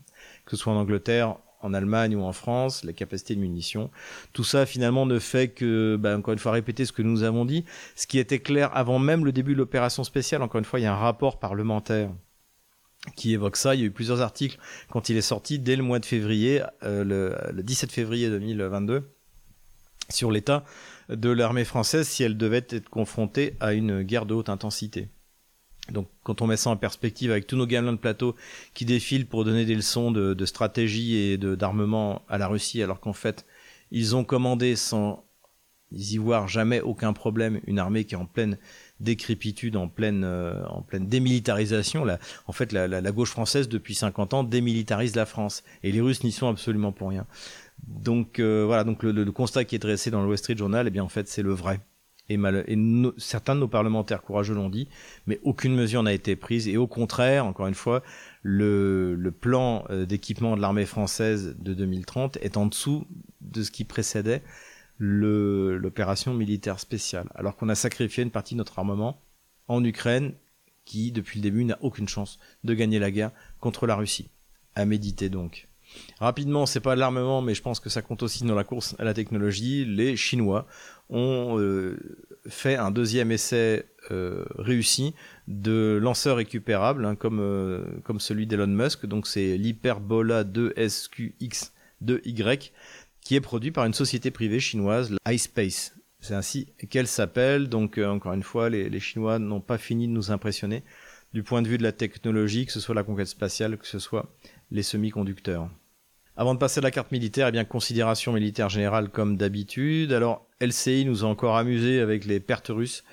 S1: que ce soit en Angleterre, en Allemagne ou en France, la capacité de munitions. Tout ça finalement ne fait que, bah, encore une fois, répéter ce que nous avons dit. Ce qui était clair avant même le début de l'opération spéciale, encore une fois, il y a un rapport parlementaire qui évoque ça. Il y a eu plusieurs articles quand il est sorti dès le mois de février, euh, le, le, 17 février 2022, sur l'état de l'armée française si elle devait être confrontée à une guerre de haute intensité. Donc quand on met ça en perspective avec tous nos gamelins de plateau qui défilent pour donner des leçons de, de stratégie et d'armement à la Russie, alors qu'en fait ils ont commandé sans y voir jamais aucun problème une armée qui est en pleine décrépitude, en pleine, euh, en pleine démilitarisation. En fait, la, la, gauche française, depuis 50 ans, démilitarise la France. Et les Russes n'y sont absolument pour rien. Donc euh, voilà, donc le, constat qui est dressé dans le Wall Street Journal, eh bien en fait c'est le vrai. Et, mal, et certains de nos parlementaires courageux l'ont dit, mais aucune mesure n'a été prise. Et au contraire, encore une fois, le, le plan euh, d'équipement de l'armée française de 2030 est en dessous de ce qui précédait l'opération militaire spéciale, alors qu'on a sacrifié une partie de notre armement en Ukraine, qui depuis le début n'a aucune chance de gagner la guerre contre la Russie. À méditer donc. Rapidement, c'est pas l'armement, mais je pense que ça compte aussi dans la course à la technologie. Les Chinois ont euh, fait un deuxième essai euh, réussi de lanceurs récupérables, hein, comme, euh, comme celui d'Elon Musk. Donc c'est l'Hyperbola 2SQX2Y qui est produit par une société privée chinoise, iSpace. C'est ainsi qu'elle s'appelle. Donc, euh, encore une fois, les, Chinois n'ont pas fini de nous impressionner du point de vue de la technologie, que ce soit la conquête spatiale, que ce soit les semi-conducteurs. Avant de passer à la carte militaire, eh bien, considération militaire générale comme d'habitude. Alors, LCI nous a encore amusé avec les pertes russes.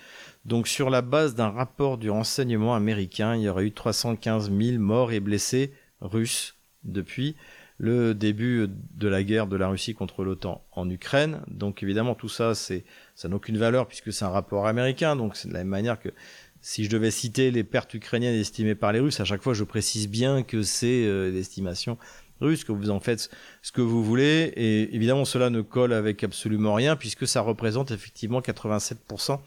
S1: Donc, sur la base d'un rapport du renseignement américain, il y aurait eu 315 000 morts et blessés russes depuis le début de la guerre de la Russie contre l'OTAN en Ukraine. Donc évidemment tout ça, c'est ça n'a aucune valeur puisque c'est un rapport américain. Donc c'est de la même manière que si je devais citer les pertes ukrainiennes estimées par les Russes, à chaque fois je précise bien que c'est euh, l'estimation russe, que vous en faites ce que vous voulez. Et évidemment cela ne colle avec absolument rien puisque ça représente effectivement 87%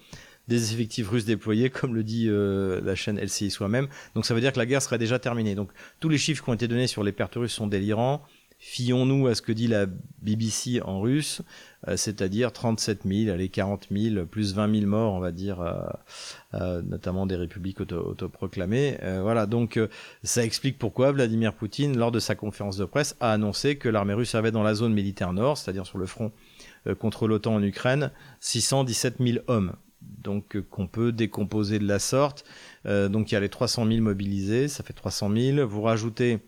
S1: des effectifs russes déployés, comme le dit euh, la chaîne LCI soi-même. Donc ça veut dire que la guerre serait déjà terminée. Donc tous les chiffres qui ont été donnés sur les pertes russes sont délirants. Fions-nous à ce que dit la BBC en russe, euh, c'est-à-dire 37 000, allez 40 000, plus 20 000 morts, on va dire, euh, notamment des républiques autoproclamées. voilà, donc ça explique pourquoi Vladimir Poutine, lors de sa conférence de presse, a annoncé que l'armée russe avait dans la zone militaire nord, c'est-à-dire sur le front contre l'OTAN en Ukraine, 617 000 hommes donc euh, qu'on peut décomposer de la sorte. Euh, donc il y a les 300 000 mobilisés, ça fait 300 000. Vous rajoutez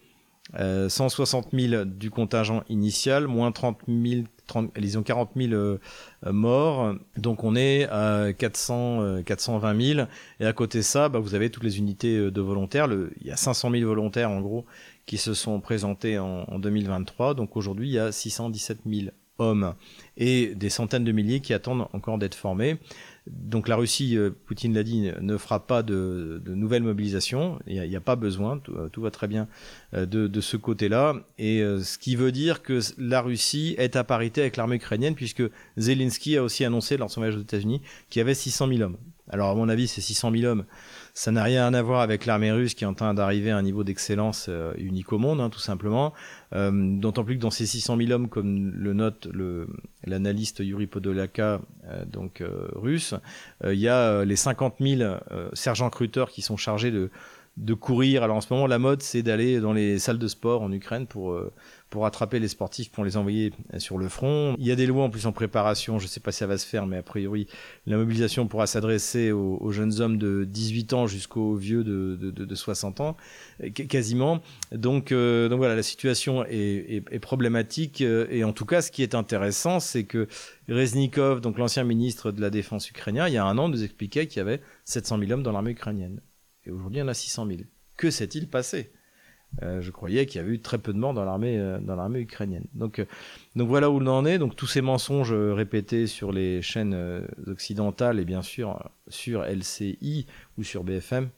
S1: 160 euh, 000 du contingent initial, moins 30 000, 30, ils ont 40 000 morts, donc on est à 400, 420 000. Et à côté de ça, bah, vous avez toutes les unités de volontaires. il y a 500 000 volontaires en gros qui se sont présentés en, en 2023. Donc aujourd'hui, il y a 617 000 hommes et des centaines de milliers qui attendent encore d'être formés. Donc la Russie, euh, Poutine l'a dit, ne fera pas de, nouvelles mobilisations. Il n'y a, pas besoin, euh, tout, va très bien euh, de, ce côté-là. Et ce qui veut dire que la Russie est à parité avec l'armée ukrainienne, puisque Zelensky a aussi annoncé lors de son voyage aux États-Unis qu'il y avait 600 000 hommes. Alors à mon avis, ces 600 000 hommes, ça n'a rien à voir avec l'armée russe qui est en train d'arriver à un niveau d'excellence euh, unique au monde, hein, tout simplement. Euh, D'autant plus que dans ces 600 000 hommes, comme le note l'analyste Yuri Podolaka, euh, donc russe, il y a les 50 000 sergents cruteurs qui sont chargés de de courir. Alors en ce moment, la mode, c'est d'aller dans les salles de sport en Ukraine pour, pour attraper les sportifs, pour les envoyer sur le front. Il y a des lois en plus en préparation, je ne sais pas si ça va se faire, mais a priori, la mobilisation pourra s'adresser aux, jeunes hommes de 18 ans jusqu'aux vieux de, de, 60 ans, quasiment. Donc, euh, donc voilà, la situation est, problématique. Euh, et en tout cas, ce qui est intéressant, c'est que Reznikov, donc l'ancien ministre de la Défense ukrainien, il y a un an, nous expliquait qu'il y avait 700 000 hommes dans l'armée ukrainienne. Et aujourd'hui, il y en a 600 000. Que s'est-il passé? Euh, je croyais qu'il y avait eu très peu de morts dans l'armée euh, ukrainienne. Donc euh, donc voilà où l'on en est. Donc tous ces mensonges répétés sur les chaînes occidentales et bien sûr sur LCI ou sur BFM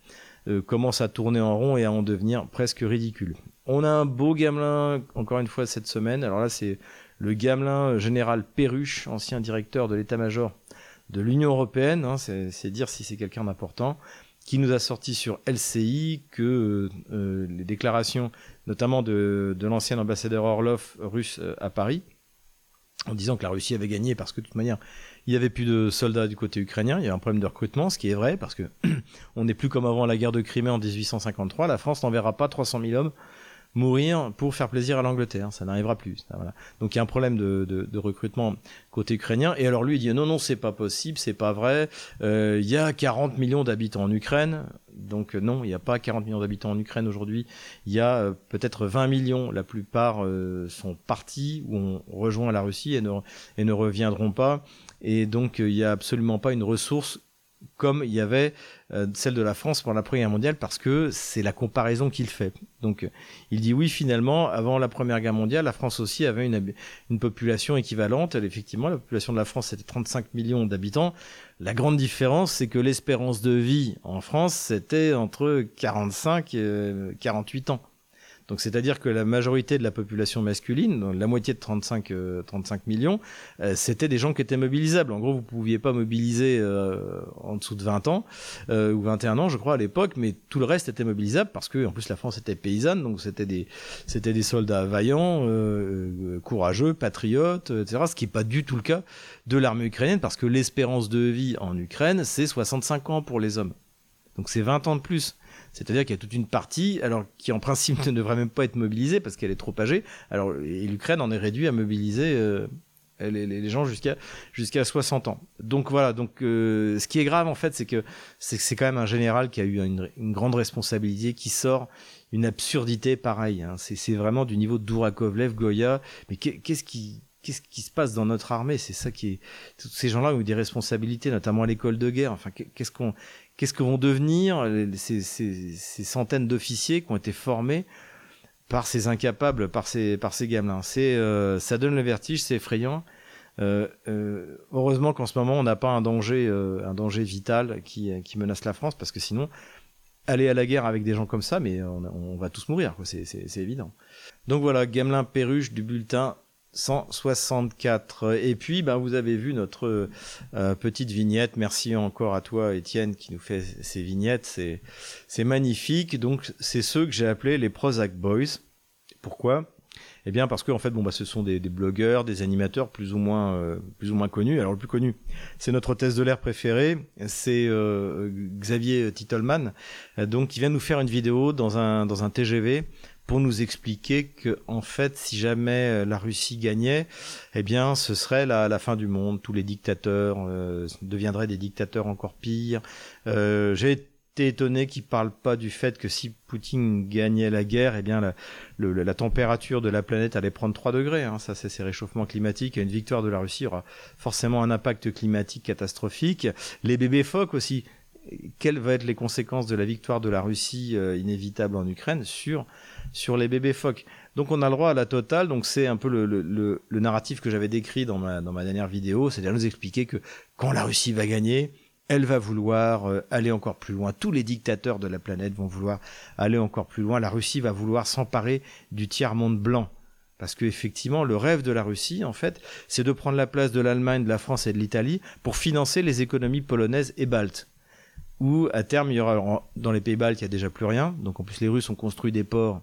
S1: commencent à tourner en rond et à en devenir presque ridicules. On a un beau gamelin encore une fois cette semaine. Alors là c'est le gamelin général Perruche, ancien directeur de l'état-major de l'Union européenne. Hein, c'est dire si c'est quelqu'un d'important qui nous a sorti sur LCI que euh, les déclarations, notamment de, de l'ancien ambassadeur Orlov russe euh, à Paris, en disant que la Russie avait gagné parce que de toute manière, il n'y avait plus de soldats du côté ukrainien, il y avait un problème de recrutement, ce qui est vrai, parce que on n'est plus comme avant la guerre de Crimée en 1853, la France n'enverra pas 300 000 hommes mourir pour faire plaisir à l'Angleterre. Ça n'arrivera plus. Donc il y a un problème de, de, recrutement côté ukrainien. Et alors lui il dit non non c'est pas possible, c'est pas vrai. Euh, il y a 40 millions d'habitants en Ukraine. Donc euh, non, il n'y a pas 40 millions d'habitants en Ukraine aujourd'hui. Il y a euh, peut-être 20 millions. La plupart sont partis ou ont rejoint la Russie et ne, et ne reviendront pas. Et donc il n'y a absolument pas une ressource comme il y avait euh, celle de la France pendant la Première Guerre mondiale, parce que c'est la comparaison qu'il fait. Donc euh, il dit oui, finalement, avant la Première Guerre mondiale, la France aussi avait une, une population équivalente. effectivement, la population de la France, c'était 35 millions d'habitants. La grande différence, c'est que l'espérance de vie en France, c'était entre 45 et 48 ans. Donc c'est-à-dire que la majorité de la population masculine, la moitié de 35, 35 euh, millions, euh, c'était des gens qui étaient mobilisables. En gros, vous pouviez pas mobiliser euh, en dessous de 20 ans ou 21 ans, je crois à l'époque, mais tout le reste était mobilisable parce que en plus la France était paysanne, donc c'était des c'était des soldats vaillants, courageux, patriotes, etc. Ce qui n'est pas du tout le cas de l'armée ukrainienne parce que l'espérance de vie en Ukraine c'est 65 ans pour les hommes. Donc c'est 20 ans de plus C'est-à-dire qu'il y a toute une partie, alors qui en principe ne devrait même pas être mobilisée parce qu'elle est trop âgée. Alors, l'Ukraine en est réduit à mobiliser euh, les, gens jusqu'à jusqu'à 60 ans. Donc voilà. Donc, euh, ce qui est grave en fait, c'est que c'est c'est quand même un général qui a eu une, grande responsabilité, qui sort une absurdité pareille. Hein. C'est vraiment du niveau Dourakovlev, Goya. Mais qu'est-ce qui qu'est-ce qui se passe dans notre armée? C'est ça qui est. Tous ces gens-là ont eu des responsabilités, notamment à l'école de guerre. Enfin, qu'est-ce qu'on, qu'est-ce que vont devenir ces, centaines d'officiers qui ont été formés par ces incapables, par ces, par ces gamelins C'est, euh, ça donne le vertige, c'est effrayant. Euh, euh, heureusement qu'en ce moment on n'a pas un danger, un danger vital qui, menace la France, parce que sinon, aller à la guerre avec des gens comme ça, mais on, on va tous mourir, c'est évident. Donc voilà, Gamelin Perruche du bulletin 164. Et puis, ben, vous avez vu notre euh, petite vignette. Merci encore à toi, Étienne, qui nous fait ces vignettes. C'est, c'est magnifique. Donc, c'est ceux que j'ai appelés les Prozac Boys. Pourquoi? Eh bien, parce que en fait, bon, bah, ce sont des, blogueurs, des animateurs plus ou moins, euh, plus ou moins connus. Alors, le plus connu, c'est notre thèse de l'air préféré. C'est euh, Xavier Titelman, donc qui vient nous faire une vidéo dans un dans un TGV pour nous expliquer que en fait si jamais euh, la Russie gagnait eh bien ce serait la, la fin du monde. Tous les dictateurs euh, deviendraient des dictateurs encore pires. Euh, j'ai été étonné qu'ils parlent pas du fait que si Poutine gagnait la guerre eh bien la température de la planète allait prendre 3 degrés hein. ça c'est ces réchauffements climatiques. Et une victoire de la Russie aura forcément un impact climatique catastrophique. Les bébés phoques aussi quelles vont être les conséquences de la victoire de la Russie euh, inévitable en Ukraine sur sur les bébés phoques? Donc on a le droit à la totale. Donc c'est un peu le, le, le, narratif que j'avais décrit dans ma, dans ma dernière vidéo, c'est-à-dire nous expliquer que quand la Russie va gagner, elle va vouloir euh, aller encore plus loin. Tous les dictateurs de la planète vont vouloir aller encore plus loin. La Russie va vouloir s'emparer du tiers-monde blanc. Parce que effectivement, le rêve de la Russie, en fait, c'est de prendre la place de l'Allemagne, de la France et de l'Italie pour financer les économies polonaises et baltes. Où à terme, il y aura dans les pays baltes, il y a déjà plus rien. Donc en plus, les Russes ont construit des ports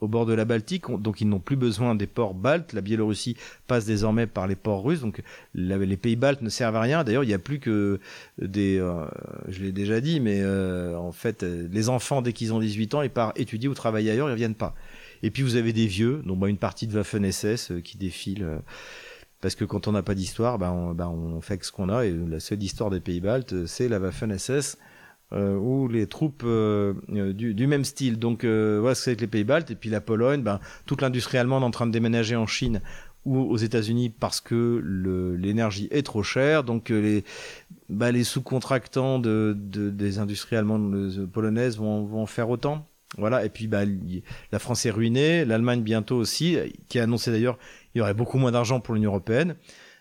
S1: au bord de la Baltique, donc ils n'ont plus besoin des ports baltes. La Biélorussie passe désormais par les ports russes, donc les pays baltes ne servent à rien. D'ailleurs, il n'y a plus que des, euh, je l'ai déjà dit, mais euh, en fait, les enfants dès qu'ils ont 18 ans, ils partent étudier ou travailler ailleurs, ils reviennent pas. Et puis vous avez des vieux, donc bah, une partie de Waffen SS euh, qui défile. Parce que quand on n'a pas d'histoire, bah, on, bah, on fait ce qu'on a, et la seule histoire des pays baltes, c'est la Waffen SS euh, ou les troupes euh, euh, du, même style. Donc euh, voilà ce que c'est avec les pays baltes et puis la Pologne, ben, toute l'industrie allemande en train de déménager en Chine ou aux États-Unis parce que l'énergie est trop chère. Donc les, bah, sous-contractants de, de, des industries allemandes polonaises vont faire autant. Voilà, et puis bah, la France est ruinée, l'Allemagne bientôt aussi, qui a annoncé d'ailleurs il y aurait beaucoup moins d'argent pour l'Union européenne.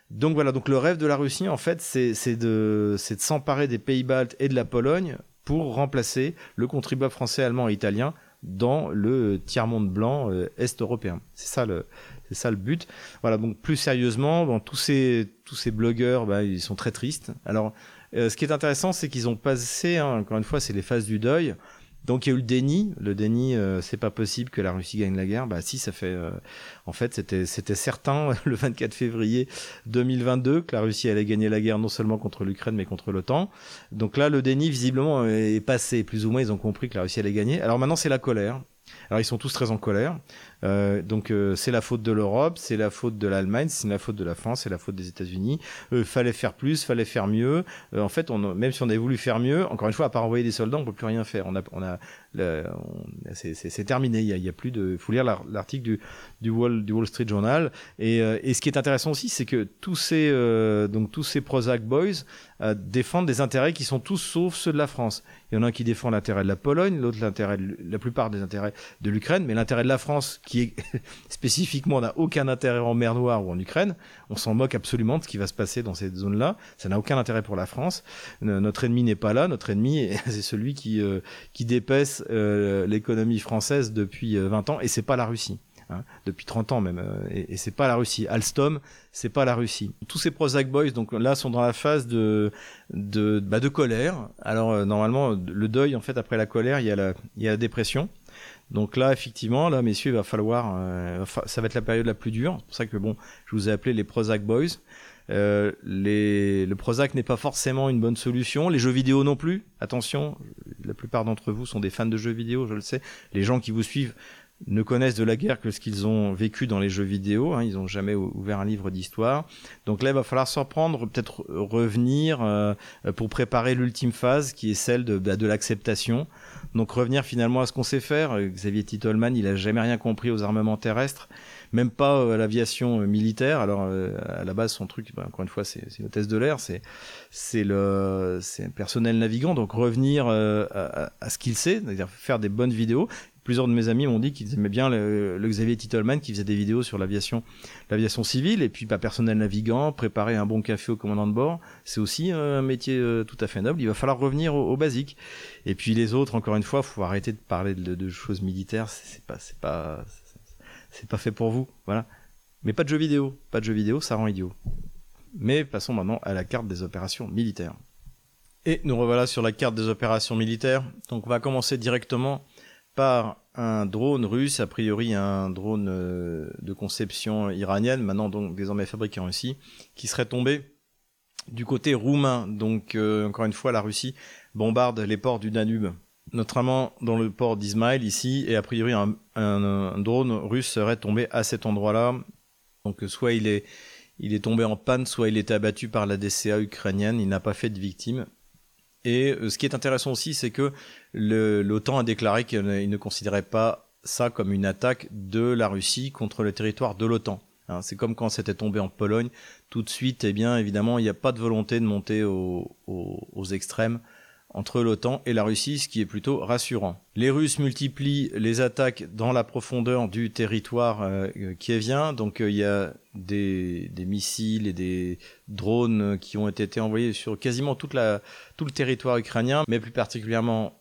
S1: Donc voilà, donc le rêve de la Russie, en fait, c'est de, s'emparer des pays baltes et de la Pologne pour remplacer le contribuable français, allemand et italien dans le tiers-monde blanc euh, est-européen. C'est ça le c'est ça le but. Voilà, donc plus sérieusement, tous ces tous ces blogueurs, bah, ils sont très tristes. Alors, euh, ce qui est intéressant, c'est qu'ils ont passé, hein, encore une fois, c'est les phases du deuil. Donc il y a eu le déni, le déni, euh, c'est pas possible que la Russie gagne la guerre. Bah si, ça fait, euh, en fait, c'était c'était certain le 24 février 2022 que la Russie allait gagner la guerre non seulement contre l'Ukraine mais contre l'OTAN. Donc là, le déni visiblement est passé, plus ou moins, ils ont compris que la Russie allait gagner. Alors maintenant, c'est la colère. Alors ils sont tous très en colère. Euh, donc euh, c'est la faute de l'Europe, c'est la faute de l'Allemagne, c'est la faute de la France, c'est la faute des États-Unis. Euh, fallait faire plus, fallait faire mieux. Euh, en fait, même si on avait voulu faire mieux, encore une fois, à part envoyer des soldats, on peut plus rien faire. On a, on a, c'est terminé. Il y a, plus de. Faut lire l'article du, Wall, Street Journal. Et, et ce qui est intéressant aussi, c'est que tous ces donc tous ces Prozac boys défendent des intérêts qui sont tous sauf ceux de la France. Il y en a un qui défend l'intérêt de la Pologne, l'autre l'intérêt, la plupart des intérêts de l'Ukraine, mais l'intérêt de la France qui est spécifiquement n'a aucun intérêt en mer Noire ou en Ukraine. On s'en moque absolument de ce qui va se passer dans cette zone-là. Ça n'a aucun intérêt pour la France. Notre ennemi n'est pas là. Notre ennemi, c'est celui qui, euh, qui dépaisse euh, l'économie française depuis 20 euh, ans, et c'est pas la Russie. Hein, depuis 30 ans même, et, et c'est pas la Russie. Alstom, c'est pas la Russie. Tous ces Prozac Boys, donc là, sont dans la phase de de, bah, de colère. Alors normalement, le deuil, en fait, après la colère, il y a la, il y a la dépression. Donc là, effectivement, là, messieurs, il va falloir, euh, ça va être la période la plus dure. C'est pour ça que bon, je vous ai appelé les Prozac Boys. Euh, les, le Prozac n'est pas forcément une bonne solution. Les jeux vidéo non plus. Attention, la plupart d'entre vous sont des fans de jeux vidéo, je le sais. Les gens qui vous suivent ne connaissent de la guerre que ce qu'ils ont vécu dans les jeux vidéo. Hein, ils n'ont jamais ouvert un livre d'histoire. Donc là, il va falloir s'en prendre, peut-être revenir euh, pour préparer l'ultime phase, qui est celle de, bah, de l'acceptation. Donc revenir finalement à ce qu'on sait faire. Xavier Titolman, il a jamais rien compris aux armements terrestres, même pas euh, à l'aviation euh, militaire. Alors à la base, son truc, bah, encore une fois, c'est une hôtesse de l'air, c'est le personnel navigant. Donc revenir à, à, ce qu'il sait, c'est-à-dire faire des bonnes vidéos plusieurs de mes amis m'ont dit qu'ils aimaient bien le, Xavier Titelman qui faisait des vidéos sur l'aviation, civile et puis pas personnel navigant, préparer un bon café au commandant de bord, c'est aussi un métier euh, tout à fait noble. Il va falloir revenir au, basique. Et puis les autres, encore une fois, faut arrêter de parler de, choses militaires. C'est pas, c'est pas, c'est pas fait pour vous, voilà. Mais pas de jeux vidéo, pas de jeux vidéo, ça rend idiot. Mais passons maintenant à la carte des opérations militaires. Et nous revoilà sur la carte des opérations militaires. Donc on va commencer directement par un drone russe, a priori un drone euh, de conception iranienne, maintenant donc désormais fabriqué en Russie, qui serait tombé du côté roumain. Donc euh, encore une fois, la Russie bombarde les ports du Danube, notamment dans le port d'Ismail ici, et a priori un, un, drone russe serait tombé à cet endroit-là. Donc soit il est, il est tombé en panne, soit il était abattu par la DCA ukrainienne, il n'a pas fait de victime. Et euh, ce qui est intéressant aussi, c'est que l'OTAN a déclaré qu'il ne considérait pas ça comme une attaque de la Russie contre le territoire de l'OTAN. Hein, c'est comme quand c'était tombé en Pologne. Tout de suite, eh bien, évidemment, il n'y a pas de volonté de monter aux extrêmes entre l'OTAN et la Russie, ce qui est plutôt rassurant. Les Russes multiplient les attaques dans la profondeur du territoire euh, kievien, donc euh, il y a des, missiles et des drones qui ont été envoyés sur quasiment tout le territoire ukrainien, mais plus particulièrement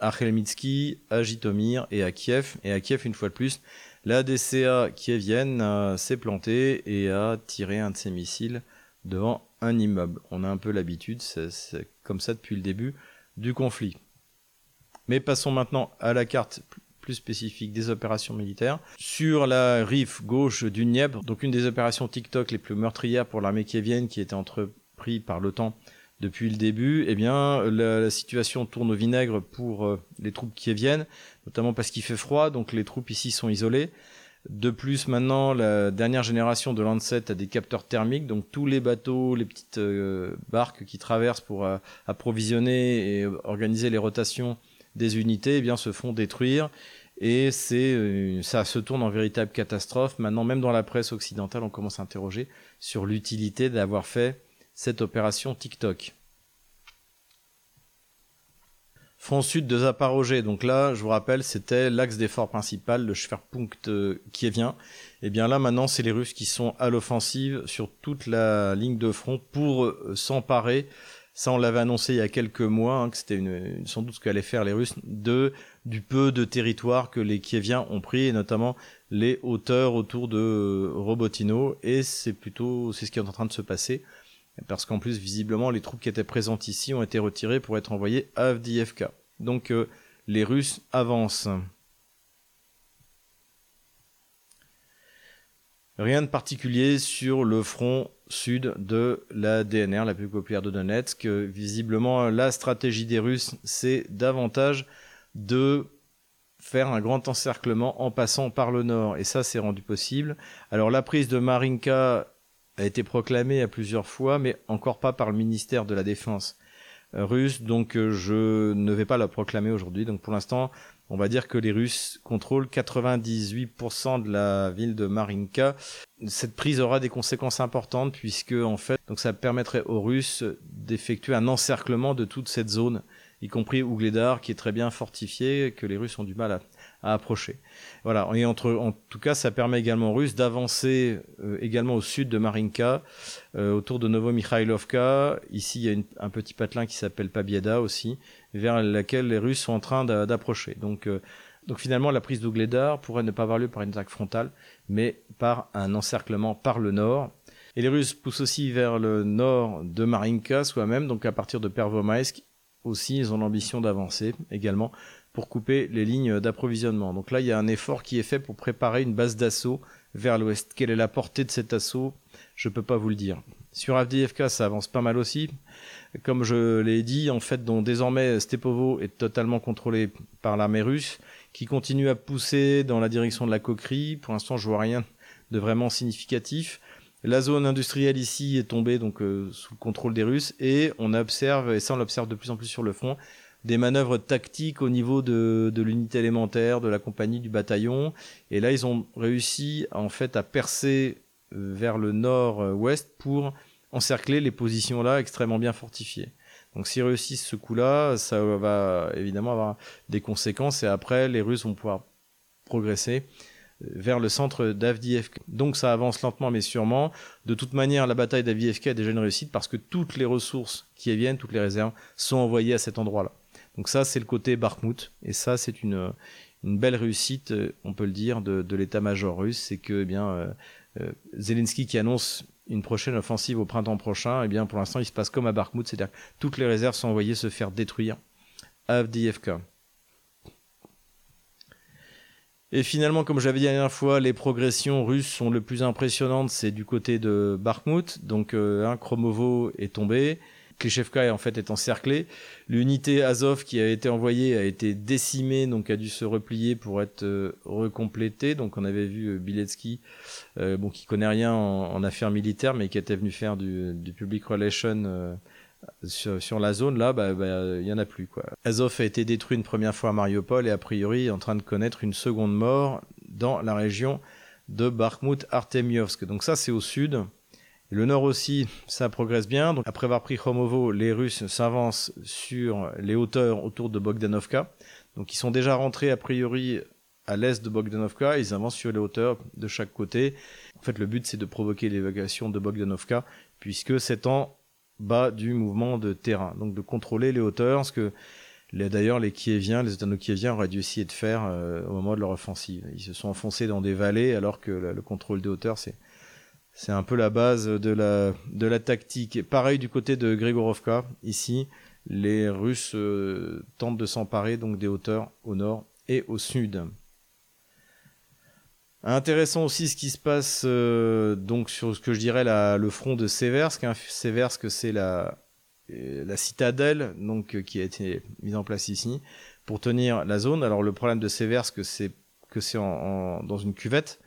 S1: à Khelmitsky, à Jitomir et à Kiev. Et à Kiev, une fois de plus, la DCA kievienne euh, s'est plantée et a tiré un de ses missiles devant un immeuble. On a un peu l'habitude, c'est comme ça depuis le début du conflit. Mais passons maintenant à la carte plus spécifique des opérations militaires. Sur la rive gauche du Dniepr, donc une des opérations TikTok les plus meurtrières pour l'armée kievienne qui était entreprise par l'OTAN depuis le début, eh bien la, situation tourne au vinaigre pour euh, les troupes kieviennes, notamment parce qu'il fait froid, donc les troupes ici sont isolées. De plus, maintenant, la dernière génération de Lancet a des capteurs thermiques, donc tous les bateaux, les petites euh, barques qui traversent pour euh, approvisionner et organiser les rotations des unités, eh bien, se font détruire. Et c'est, euh, ça se tourne en véritable catastrophe. Maintenant, même dans la presse occidentale, on commence à interroger sur l'utilité d'avoir fait cette opération TikTok front sud de Zaporozhye. Donc là, je vous rappelle, c'était l'axe d'effort principal, le Schwerpunkt euh, kievien. Et eh bien là, maintenant, c'est les Russes qui sont à l'offensive sur toute la ligne de front pour euh, s'emparer. Ça, on l'avait annoncé il y a quelques mois, hein, que c'était une, sans doute ce qu'allaient faire les Russes, de du peu de territoire que les Kieviens ont pris, et notamment les hauteurs autour de euh, Robotino. Et c'est plutôt, c'est ce qui est en train de se passer parce qu'en plus, visiblement, les troupes qui étaient présentes ici ont été retirées pour être envoyées à Avdiivka. Donc euh, les Russes avancent. Rien de particulier sur le front sud de la DNR, la plus populaire de Donetsk. Visiblement, la stratégie des Russes, c'est davantage de faire un grand encerclement en passant par le nord. Et ça, c'est rendu possible. Alors la prise de Marinka a été proclamé à plusieurs fois, mais encore pas par le ministère de la Défense euh, russe, donc euh, je ne vais pas la proclamer aujourd'hui. Donc pour l'instant, on va dire que les Russes contrôlent 98% de la ville de Marinka. Cette prise aura des conséquences importantes puisque en fait, donc ça permettrait aux Russes d'effectuer un encerclement de toute cette zone, y compris Ougledar, qui est très bien fortifié, que les Russes ont du mal à, à approcher. Voilà, et entre, en tout cas, ça permet également aux Russes d'avancer euh, également au sud de Marinka, euh, autour de Novomikhailovka. Ici, il y a un petit patelin qui s'appelle Pabieda aussi, vers laquelle les Russes sont en train d'approcher. Donc, euh, donc finalement, la prise d'Ougledar pourrait ne pas avoir lieu par une attaque frontale, mais par un encerclement par le nord. Et les Russes poussent aussi vers le nord de Marinka soi-même, donc à partir de Pervomaïsk aussi, ils ont l'ambition d'avancer également pour couper les lignes d'approvisionnement. Donc là, il y a un effort qui est fait pour préparer une base d'assaut vers l'ouest. Quelle est la portée de cet assaut? Je ne peux pas vous le dire. Sur Avdiivka, ça avance pas mal aussi. Comme je l'ai dit, en fait, donc, désormais, Stepovo est totalement contrôlé par l'armée russe, qui continue à pousser dans la direction de la coquerie. Pour l'instant, je vois rien de vraiment significatif. La zone industrielle ici est tombée donc euh, sous le contrôle des Russes et on observe, et ça on l'observe de plus en plus sur le front, des manœuvres tactiques au niveau de, l'unité élémentaire, de la compagnie, du bataillon. Et là, ils ont réussi en fait à percer euh, vers le nord-ouest pour encercler les positions là extrêmement bien fortifiées. Donc s'ils réussissent ce coup-là, ça va évidemment avoir des conséquences et après les Russes vont pouvoir progresser euh, vers le centre d'Avdiivka. Donc ça avance lentement mais sûrement. De toute manière, la bataille d'Avdiivka est déjà une réussite parce que toutes les ressources qui viennent, toutes les réserves, sont envoyées à cet endroit-là. Donc ça, c'est le côté Bakhmut et ça, c'est une, une belle réussite, euh, on peut le dire, de, l'état-major russe. C'est que eh bien, euh, euh, Zelensky qui annonce une prochaine offensive au printemps prochain, eh bien pour l'instant il se passe comme à Bakhmut, c'est-à-dire que toutes les réserves sont envoyées se faire détruire à Avdiivka. Et finalement, comme j'avais dit la dernière fois, les progressions russes sont le plus impressionnantes, c'est du côté de Bakhmut. Donc un Kromovo est tombé, Klishevka en fait est encerclé. L'unité Azov qui a été envoyée a été décimée, donc a dû se replier pour être euh, recomplétée. Donc on avait vu euh, Biletsky, euh, bon qui connaît rien en, affaires militaires, mais qui était venu faire du, public relation sur, la zone. Là, bah, bah, il y en a plus quoi. Azov a été détruit une première fois à Mariupol et a priori est en train de connaître une seconde mort dans la région de Bakhmut Artemiovsk. Donc ça c'est au sud le nord aussi, ça progresse bien. Après avoir pris Khomovo, les Russes s'avancent sur les hauteurs autour de Bogdanovka. Donc, ils sont déjà rentrés a priori à l'est de Bogdanovka. Ils avancent sur les hauteurs de chaque côté. En fait, le but, c'est de provoquer l'évacuation de Bogdanovka, puisque c'est en bas du mouvement de terrain. Donc, de contrôler les hauteurs, ce que D'ailleurs, les Kieviens, les Otano-Kieviens auraient dû essayer de faire euh, au moment de leur offensive. Ils se sont enfoncés dans des vallées alors que le contrôle des hauteurs, c'est c'est un peu la base de la, de la tactique. pareil du côté de Grigorovka. Ici, les Russes euh, tentent de s'emparer donc des hauteurs au nord et au sud. Intéressant aussi ce qui se passe euh, donc sur ce que je dirais le front de Seversk. Hein. Seversk, c'est la, euh, la citadelle donc qui a été mise en place ici pour tenir la zone. Alors le problème de Seversk, c'est que c'est dans une cuvette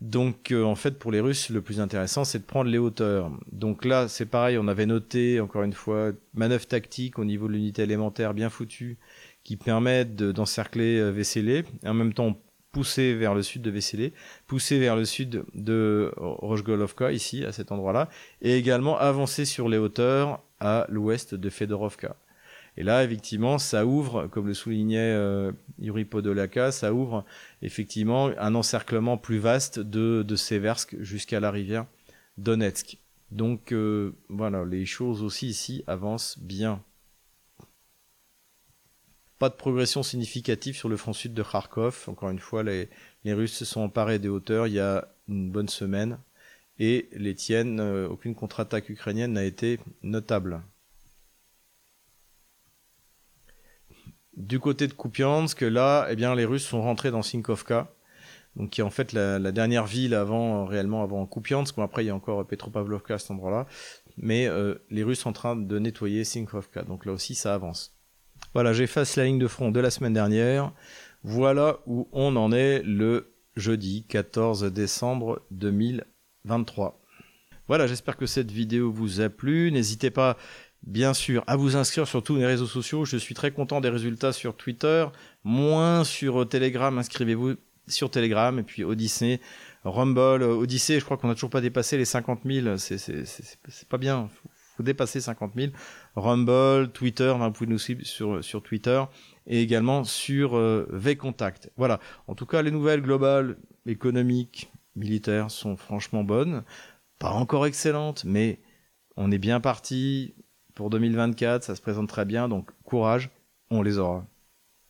S1: donc euh, en fait pour les Russes le plus intéressant c'est de prendre les hauteurs. Donc là c'est pareil, on avait noté encore une fois manœuvre tactique au niveau de l'unité élémentaire bien foutue qui permettent d'encercler euh, et en même temps pousser vers le sud de Vesselé, pousser vers le sud de Rozhgolovka ici à cet endroit-là et également avancer sur les hauteurs à l'ouest de Fedorovka. Et là, effectivement, ça ouvre, comme le soulignait euh, Yuri Podolaka, ça ouvre effectivement un encerclement plus vaste de, de Seversk jusqu'à la rivière Donetsk. Donc euh, voilà, les choses aussi ici avancent bien. Pas de progression significative sur le front sud de Kharkov. Encore une fois, les, Russes se sont emparés des hauteurs il y a une bonne semaine et les tiennent. Euh, aucune contre-attaque ukrainienne n'a été notable. Du côté de Kupiansk, là, eh bien, les Russes sont rentrés dans Sinkovka, donc qui est en fait la, dernière ville avant réellement avant Kupiansk. Bon, après, il y a encore Petropavlovka à cet endroit-là, mais euh, les Russes sont en train de nettoyer Sinkovka. Donc là aussi, ça avance. Voilà, j'efface la ligne de front de la semaine dernière. Voilà où on en est le jeudi 14 décembre 2023. Voilà, j'espère que cette vidéo vous a plu. N'hésitez pas bien sûr, à vous inscrire sur tous les réseaux sociaux. Je suis très content des résultats sur Twitter, moins sur euh, Telegram. Inscrivez-vous sur Telegram et puis Odyssey, Rumble, euh, Odyssey. Je crois qu'on n'a toujours pas dépassé les 50 000. C'est pas bien. Faut, faut dépasser 50 000. Rumble, Twitter. vous pouvez nous suivre sur, sur Twitter et également sur euh, VContact. Voilà. En tout cas, les nouvelles globales, économiques, militaires sont franchement bonnes. Pas encore excellentes, mais on est bien parti pour 2024, ça se présente très bien, donc courage, on les aura.